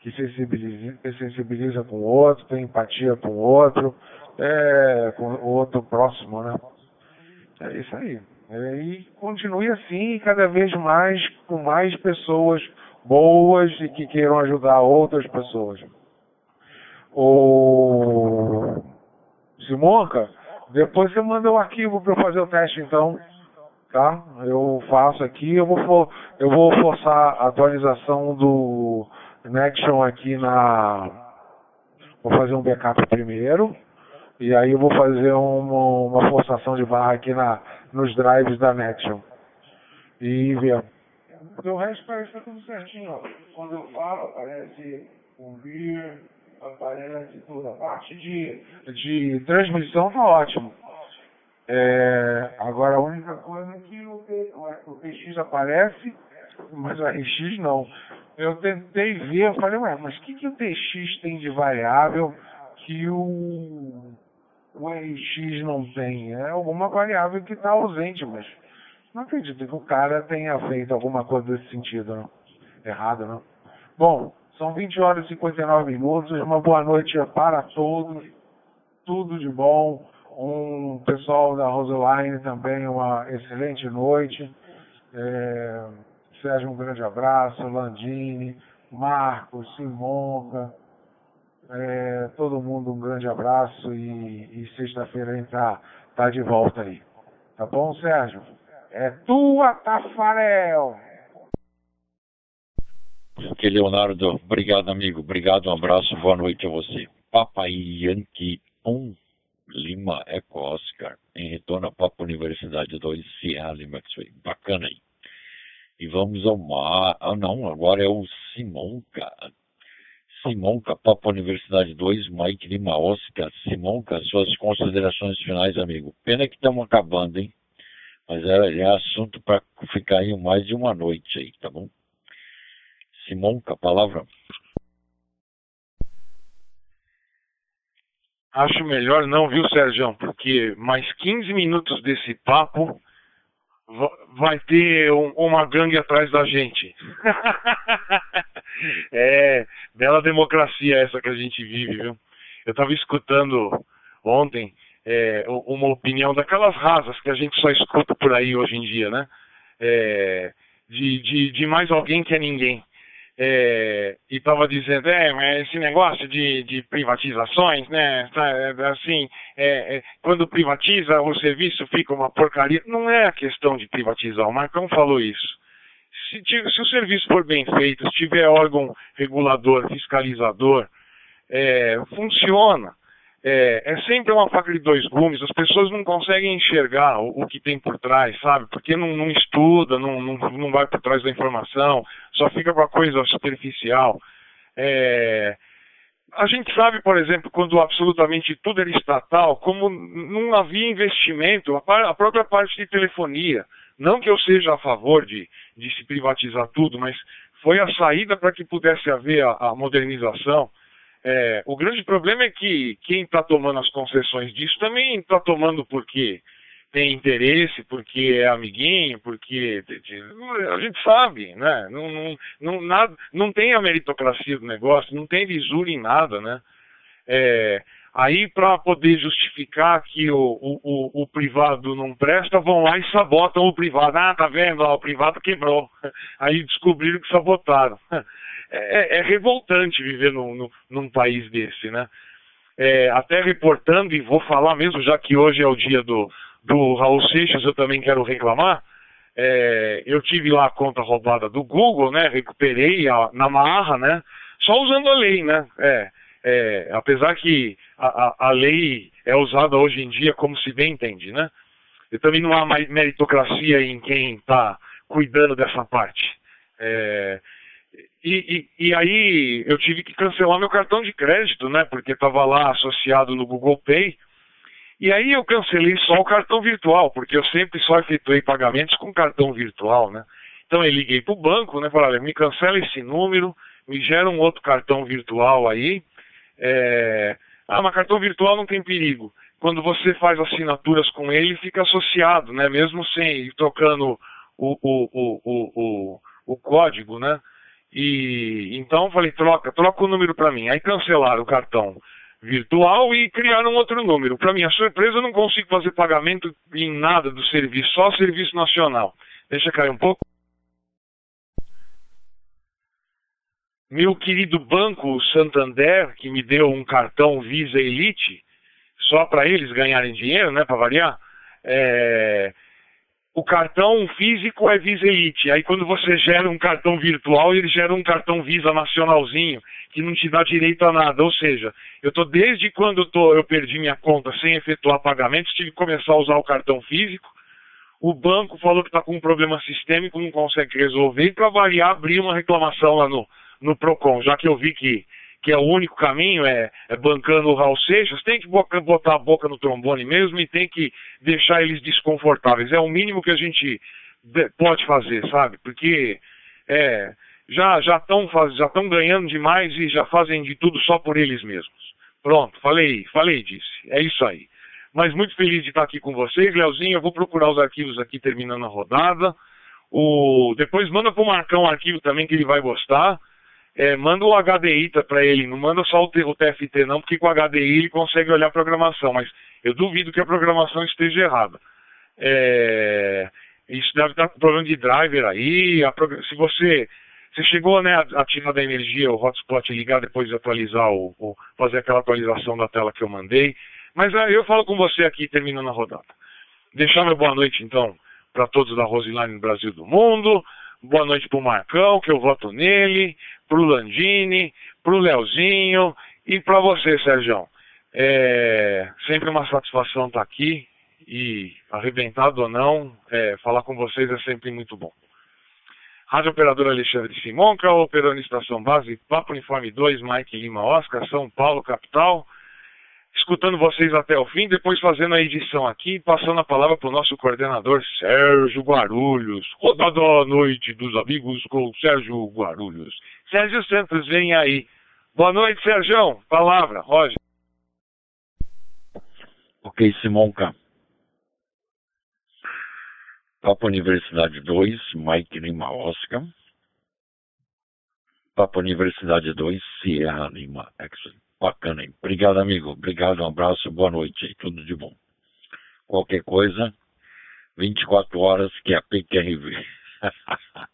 que sensibiliza, que sensibiliza com o outro, tem empatia com o outro, é, com o outro próximo, né? É isso aí. É, e continue assim, cada vez mais, com mais pessoas boas e que queiram ajudar outras pessoas. O Simonca, depois você manda o arquivo para eu fazer o teste então, tá? Eu faço aqui, eu vou eu vou forçar a atualização do Nexion aqui na vou fazer um backup primeiro e aí eu vou fazer uma, uma forçação de barra aqui na nos drives da Nexion. E ver. O resto parece tá tudo certinho, ó. Quando eu falo, aparece ouvir, aparece tudo. A parte de, de transmissão tá ótimo. É, agora a única coisa é que o, o, o PX aparece, mas o RX não. Eu tentei ver, eu falei, ué, mas o que, que o TX tem de variável que o o RX não tem. É alguma variável que está ausente, mas não acredito que o cara tenha feito alguma coisa desse sentido, não. Errado, não. Bom, são 20 horas e 59 minutos. Uma boa noite para todos. Tudo de bom. Um pessoal da Roseline também, uma excelente noite. É, Sérgio, um grande abraço. Landini, Marcos, Simonca. É, todo mundo um grande abraço e, e sexta-feira a gente tá, de volta aí. Tá bom, Sérgio? É tua, Tafarel! Ok, Leonardo. Obrigado, amigo. Obrigado, um abraço, boa noite a você. Papai Yankee 1 Lima Eco Oscar, em retorno à Papa Universidade 2 Sierra Lima. Bacana aí. E vamos ao mar. Ah, não, agora é o Simon, cara. Simonca, Papa Universidade 2, Mike Lima Oscar. Simonca, suas considerações finais, amigo. Pena que estamos acabando, hein? Mas é, é assunto para ficar aí mais de uma noite aí, tá bom? Simonca, palavra. Acho melhor não, viu, Sérgio? Porque mais 15 minutos desse papo vai ter um, uma gangue atrás da gente. é, bela democracia essa que a gente vive, viu? Eu estava escutando ontem é, uma opinião daquelas rasas que a gente só escuta por aí hoje em dia, né? É, de, de, de mais alguém que é ninguém é, e estava dizendo, é, mas esse negócio de, de privatizações, né, tá, é, assim, é, é, quando privatiza o serviço fica uma porcaria. Não é a questão de privatizar, o Marcão falou isso. Se, se o serviço for bem feito, se tiver órgão regulador, fiscalizador, é, funciona é, é, sempre uma faca de dois gumes, as pessoas não conseguem enxergar o, o que tem por trás, sabe? Porque não, não estuda, não, não, não, vai por trás da informação, só fica com a coisa superficial. É, a gente sabe, por exemplo, quando absolutamente tudo era estatal, como não havia investimento, a, a própria parte de telefonia. Não que eu seja a favor de, de se privatizar tudo, mas foi a saída para que pudesse haver a, a modernização. É, o grande problema é que quem está tomando as concessões disso também está tomando porque tem interesse, porque é amiguinho, porque a gente sabe, né? Não, não, não, nada, não tem a meritocracia do negócio, não tem lisura em nada, né? É, Aí, para poder justificar que o, o, o, privado não presta, vão lá e sabotam o privado. Ah, tá vendo? o privado quebrou. Aí descobriram que sabotaram. É, é revoltante viver num, num, num, país desse, né? É, até reportando, e vou falar mesmo, já que hoje é o dia do, do Raul Seixas, eu também quero reclamar. É, eu tive lá a conta roubada do Google, né? Recuperei a, na marra, né? Só usando a lei, né? É, é, apesar que a, a, lei é usada hoje em dia como se bem entende, né? E também não há meritocracia em quem está cuidando dessa parte. É, e, e, e, aí eu tive que cancelar meu cartão de crédito, né? Porque estava lá associado no Google Pay. E aí eu cancelei só o cartão virtual, porque eu sempre só efetuei pagamentos com cartão virtual, né? Então eu liguei para o banco, né? Falei, me cancela esse número, me gera um outro cartão virtual aí. É... Ah, mas cartão virtual não tem perigo. Quando você faz assinaturas com ele, fica associado, né? Mesmo sem trocando o, o, o, o, o, código, né? E então falei, troca, troca o número para mim. Aí cancelaram o cartão virtual e criaram outro número. Para minha surpresa, eu não consigo fazer pagamento em nada do serviço, só serviço nacional. Deixa cair um pouco. Meu querido banco Santander, que me deu um cartão Visa Elite, só para eles ganharem dinheiro, né, para variar, é... o cartão físico é Visa Elite. Aí quando você gera um cartão virtual, ele gera um cartão Visa nacionalzinho, que não te dá direito a nada. Ou seja, eu tô desde quando eu, tô, eu perdi minha conta sem efetuar pagamentos, tive que começar a usar o cartão físico. O banco falou que está com um problema sistêmico, não consegue resolver, e para variar, abrir uma reclamação lá no no PROCON, já que eu vi que, que é o único caminho, é, é bancando o Raul Seixas, tem que botar a boca no trombone mesmo e tem que deixar eles desconfortáveis. É o mínimo que a gente pode fazer, sabe? Porque é, já já estão já estão ganhando demais e já fazem de tudo só por eles mesmos. Pronto, falei, falei disso. É isso aí. Mas muito feliz de estar aqui com vocês, Leozinho. Eu vou procurar os arquivos aqui terminando a rodada. O... Depois manda para o Marcão um arquivo também que ele vai gostar é, manda o HDI para ele, não manda só o, TFT não, porque com o HDI ele consegue olhar a programação, mas eu duvido que a programação esteja errada. É, isso deve estar com problema de driver aí, se você, você chegou né, a, tirar da energia, o hotspot ligar depois de atualizar, o, o, fazer aquela atualização da tela que eu mandei, mas aí eu falo com você aqui terminando a rodada. Deixar meu boa noite então para todos da Roseline no Brasil do Mundo, boa noite para o Marcão, que eu voto nele, para o Landini, para o Leozinho e para você, Sérgio. É sempre uma satisfação estar aqui e, arrebentado ou não, é, falar com vocês é sempre muito bom. Rádio Operador Alexandre Simonca, operando estação base, Papo Uniforme 2, Mike Lima Oscar, São Paulo, capital escutando vocês até o fim, depois fazendo a edição aqui, passando a palavra para o nosso coordenador Sérgio Guarulhos. Rodada à noite dos amigos com Sérgio Guarulhos. Sérgio Santos, vem aí. Boa noite, Sérgio. Palavra, Roger. Ok, Simonca. Papa Universidade 2, Mike Lima Oscar. Papa Universidade 2, Sierra Lima Exit. Bacana, hein? Obrigado, amigo. Obrigado, um abraço, boa noite. Tudo de bom. Qualquer coisa, 24 horas que é a PQRV.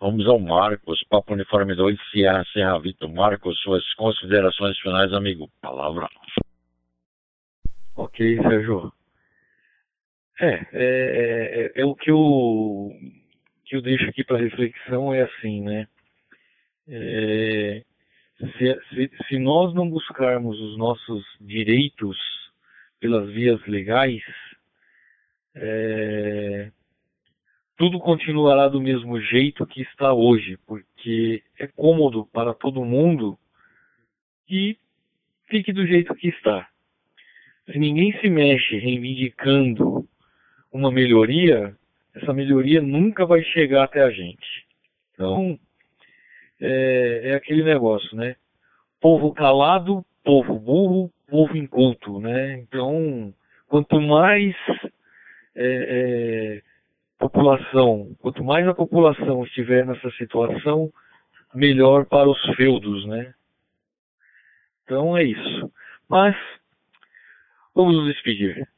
Vamos ao Marcos, Papo Uniforme 2, Sierra Serra Vitor. Marcos, suas considerações finais, amigo. Palavra. Ok, Sérgio. É, é, é, é, o que eu, que eu deixo aqui para reflexão é assim, né? É, se, se, se nós não buscarmos os nossos direitos pelas vias legais, é, tudo continuará do mesmo jeito que está hoje, porque é cômodo para todo mundo e fique do jeito que está. Se ninguém se mexe reivindicando uma melhoria, essa melhoria nunca vai chegar até a gente. Então, é, é aquele negócio, né? Povo calado, povo burro, povo inculto, né? Então, quanto mais é, é, população, quanto mais a população estiver nessa situação, melhor para os feudos, né? Então é isso. Mas vamos nos despedir.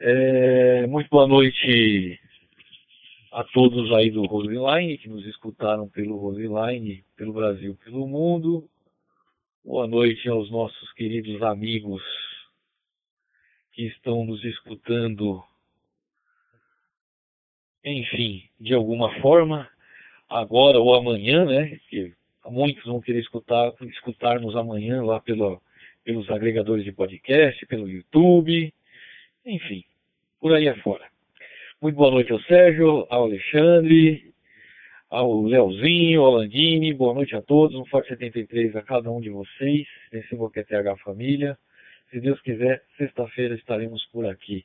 É, muito boa noite a todos aí do Roseline, que nos escutaram pelo Roseline, pelo Brasil, pelo mundo. Boa noite aos nossos queridos amigos que estão nos escutando, enfim, de alguma forma, agora ou amanhã, né? Que muitos vão querer escutar, escutar-nos amanhã lá pelo, pelos agregadores de podcast, pelo YouTube, enfim, por aí afora. Muito boa noite ao Sérgio, ao Alexandre, ao Leozinho, ao Landini, boa noite a todos, um forte 73 a cada um de vocês, nesse BoqueteH Família. Se Deus quiser, sexta-feira estaremos por aqui.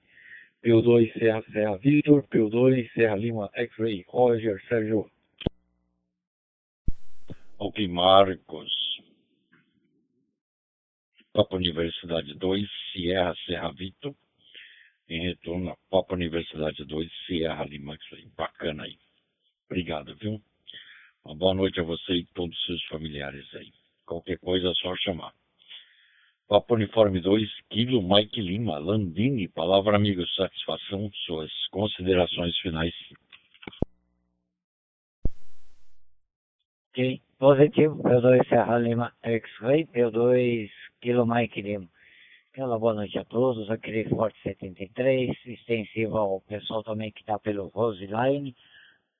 P2 Serra Serra Victor, P2 Serra Lima X-Ray, Roger, Sérgio. Ok, Marcos. Papa Universidade 2, Sierra Serra Victor. Em retorno a Papa Universidade 2, Sierra Lima. Bacana aí. Obrigado, viu? Uma boa noite a você e todos os seus familiares aí. Qualquer coisa é só chamar. Papo Uniforme 2, Kilo Mike Lima, Landini, palavra amigo, satisfação, suas considerações finais. Ok, positivo, P2 Serra Lima X-Ray, P2 Kilo Mike Lima. Aquela boa noite a todos, aquele Forte 73, extensivo ao pessoal também que está pelo Roseline,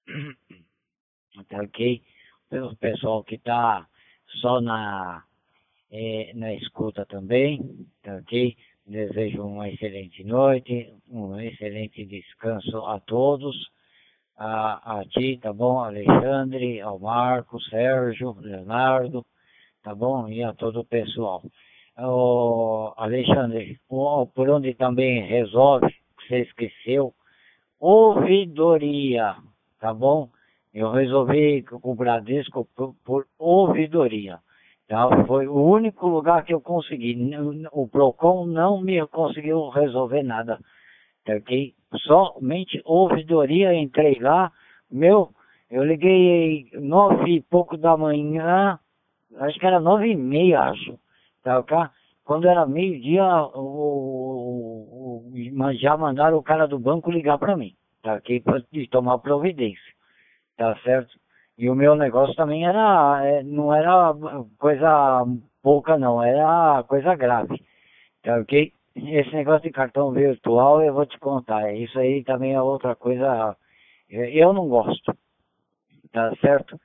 tá ok? Pelo pessoal que está só na é, na escuta também, tá ok? Desejo uma excelente noite, um excelente descanso a todos, a, a ti, tá bom? Alexandre, ao Marco, Sérgio, Leonardo, tá bom? E a todo o pessoal. O Alexandre, por onde também resolve, você esqueceu, ouvidoria, tá bom? Eu resolvi com o Bradesco por, por ouvidoria. Tá? Foi o único lugar que eu consegui. O PROCON não me conseguiu resolver nada. Ok? Somente ouvidoria, entrei lá. Meu, eu liguei nove e pouco da manhã, acho que era nove e meia, acho. Ok? Quando era meio-dia, já mandaram o cara do banco ligar para mim. Tá ok? Para tomar providência. Tá certo? E o meu negócio também era, é, não era coisa pouca não, era coisa grave. Tá ok? Esse negócio de cartão virtual eu vou te contar. Isso aí também é outra coisa. Eu não gosto. Tá certo?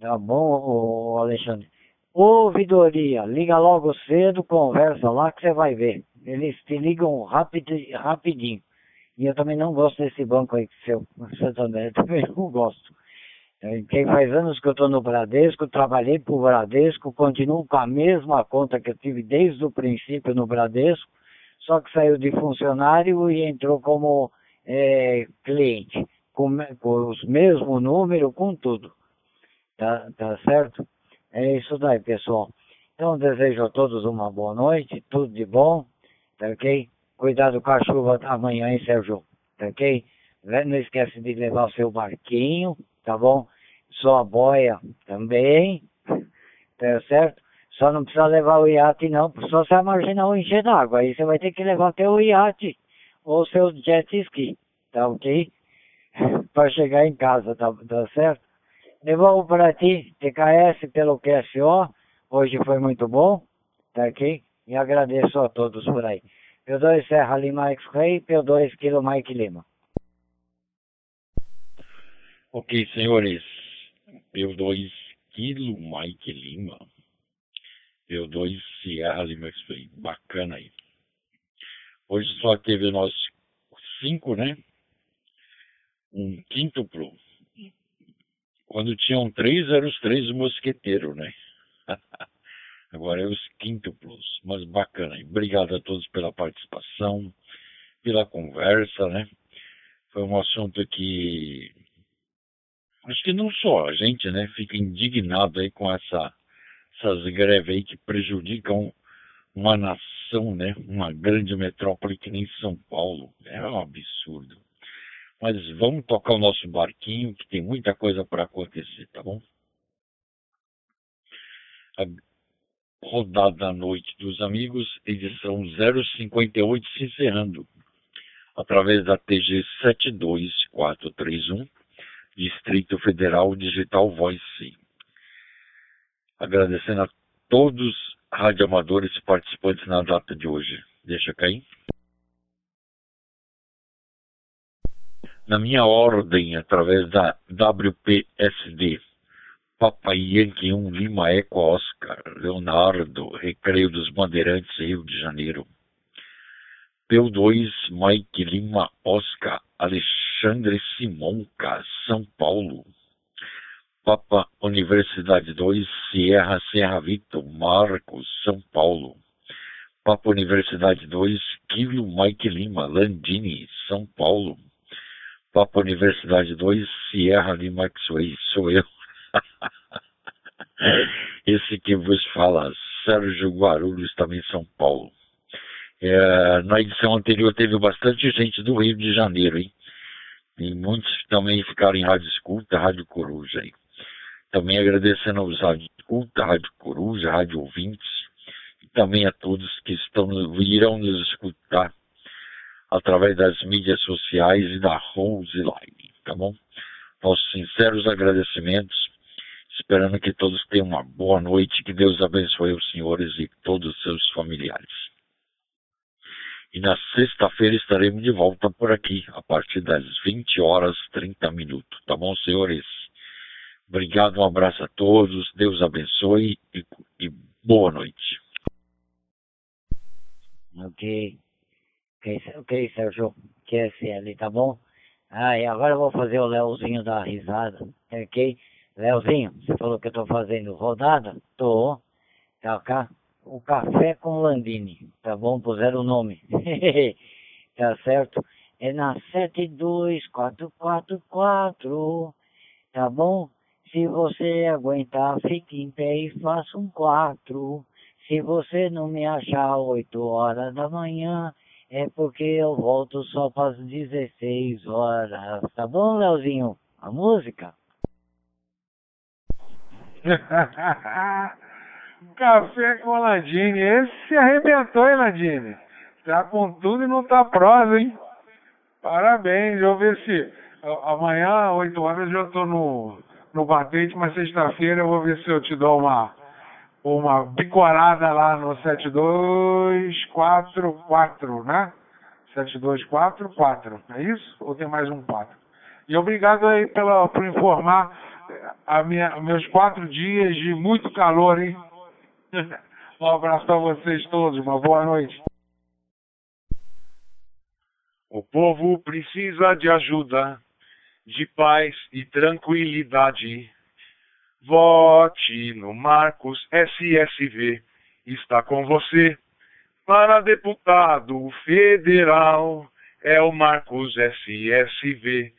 Tá bom, Alexandre? Ouvidoria, liga logo cedo, conversa lá que você vai ver. Eles te ligam rapid, rapidinho. E eu também não gosto desse banco aí, seu Santander, também não gosto. Tem faz anos que eu estou no Bradesco, trabalhei para o Bradesco, continuo com a mesma conta que eu tive desde o princípio no Bradesco, só que saiu de funcionário e entrou como é, cliente, com, com os mesmos números, com tudo. Tá, tá certo? É isso daí, pessoal. Então desejo a todos uma boa noite, tudo de bom, tá ok? Cuidado com a chuva amanhã, hein, Sérgio? Tá ok? Não esquece de levar o seu barquinho, tá bom? Sua boia também, tá certo? Só não precisa levar o iate não, só se a marginal encher d'água, aí você vai ter que levar até o iate ou seu jet ski, tá ok? para chegar em casa, tá, tá certo? Devolvo para ti, TKS pelo QSO, hoje foi muito bom, tá ok? E agradeço a todos por aí. P2 Serra Lima X-Ray, P2 Kilo Mike Lima. Ok, senhores. P2 Kilo Mike Lima. P2 Sierra Lima X-Ray. Bacana aí. Hoje só teve nós cinco, né? Um quíntuplo. Quando tinham três, eram os três mosqueteiros, né? Agora é os quíntuplos. Mas bacana. Obrigado a todos pela participação, pela conversa, né? Foi um assunto que acho que não só a gente, né, fica indignado aí com essa, essas greves aí que prejudicam uma nação, né, uma grande metrópole que nem São Paulo. É um absurdo. Mas vamos tocar o nosso barquinho, que tem muita coisa para acontecer, tá bom? Rodada à Noite dos Amigos, edição 058, se encerrando, através da TG 72431, Distrito Federal Digital Voice. Agradecendo a todos radioamadores participantes na data de hoje. Deixa cair. Na minha ordem, através da WPSD, Papa Yankee 1 Lima Eco Oscar, Leonardo, Recreio dos Bandeirantes, Rio de Janeiro. P2 Mike Lima Oscar, Alexandre Simonca, São Paulo. Papa Universidade 2, Sierra Serra Vitor, Marcos, São Paulo. Papa Universidade 2, Kilo Mike Lima, Landini, São Paulo. Papa Universidade 2, Sierra Lima Maxway, sou eu. Esse que vos fala, Sérgio Guarulhos, também São Paulo. É, na edição anterior teve bastante gente do Rio de Janeiro, hein? E muitos também ficaram em Rádio Escuta, Rádio Coruja. Hein? Também agradecendo aos Rádio Escuta, Rádio Coruja, Rádio Ouvintes, e também a todos que estão, irão nos escutar através das mídias sociais e da Rose Line, tá bom? Nossos sinceros agradecimentos esperando que todos tenham uma boa noite, que Deus abençoe os senhores e todos os seus familiares. E na sexta-feira estaremos de volta por aqui, a partir das 20 horas 30 minutos, tá bom, senhores? Obrigado, um abraço a todos, Deus abençoe e, e boa noite. Ok. Ok, ok, Sérgio. QSL, tá bom? Ah, e agora eu vou fazer o Leozinho dar risada, ok? Leozinho, você falou que eu tô fazendo rodada? Tô. Tá, cá. O café com Landini, tá bom? Puseram o nome. tá certo? É na 72444, tá bom? Se você aguentar, fique em pé e faça um 4. Se você não me achar 8 horas da manhã, é porque eu volto só as 16 horas. Tá bom, Leozinho? A música? Café com Landini. Esse se arrebentou, hein, Landini? Tá com tudo e não tá prosa, hein? Parabéns. Eu ver se amanhã, 8 horas, eu já tô no, no batente, mas sexta-feira eu vou ver se eu te dou uma, uma bicorada lá no 7244, né? 7244, é isso? Ou tem mais um 4? E obrigado aí pela, por informar a minha, meus quatro dias de muito calor, hein? Um abraço para vocês todos, uma boa noite. O povo precisa de ajuda, de paz e tranquilidade. Vote no Marcos SSV, está com você. Para deputado federal, é o Marcos SSV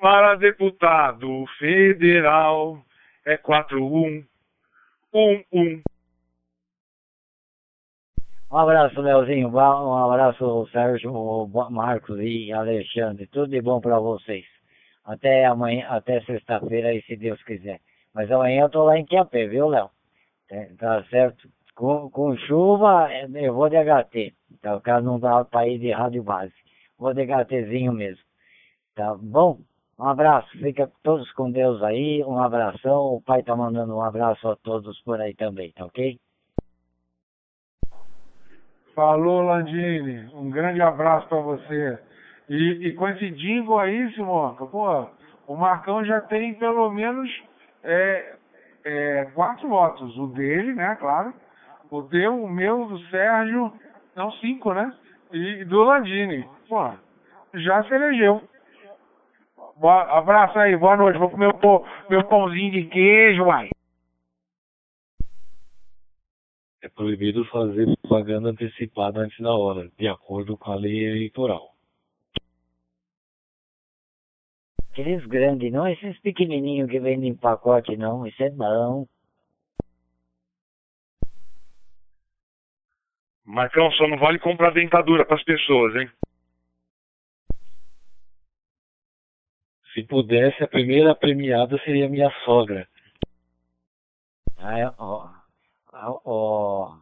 para deputado federal é 4111. Um abraço, Leozinho. Um abraço, Sérgio, Marcos e Alexandre. Tudo de bom para vocês. Até amanhã, até sexta-feira aí, se Deus quiser. Mas amanhã eu tô lá em Quiapé, viu, Léo? Tá, certo? Com, com chuva, eu vou de HT. Tá, o cara não dá para ir de rádio base. Vou de HTzinho mesmo. Tá bom? Um abraço, fica todos com Deus aí, um abração. O pai tá mandando um abraço a todos por aí também, tá ok? Falou, Landini. Um grande abraço para você. E, e, com esse jingle aí, Simonca, pô, o Marcão já tem pelo menos é, é, quatro votos. O dele, né, claro. O teu, o meu, do Sérgio. Não, cinco, né? E do Landini. Pô, já se elegeu. Boa, abraço aí, boa noite. Vou comer meu, meu pãozinho de queijo, uai. É proibido fazer propaganda antecipada antes da hora, de acordo com a lei eleitoral. Aqueles grandes, não esses pequenininhos que vendem em pacote, não. Isso é bom. Marcão, só não vale comprar dentadura para as pessoas, hein? Se pudesse, a primeira premiada seria minha sogra. Ah, ó, ó,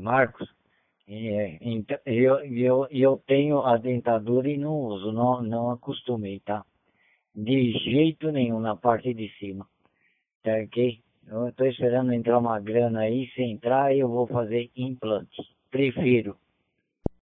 Marcos, é, então, eu, eu, eu tenho a dentadura e não uso, não, não acostumei, tá? De jeito nenhum na parte de cima. Tá ok? Eu estou esperando entrar uma grana aí, se entrar eu vou fazer implante. Prefiro.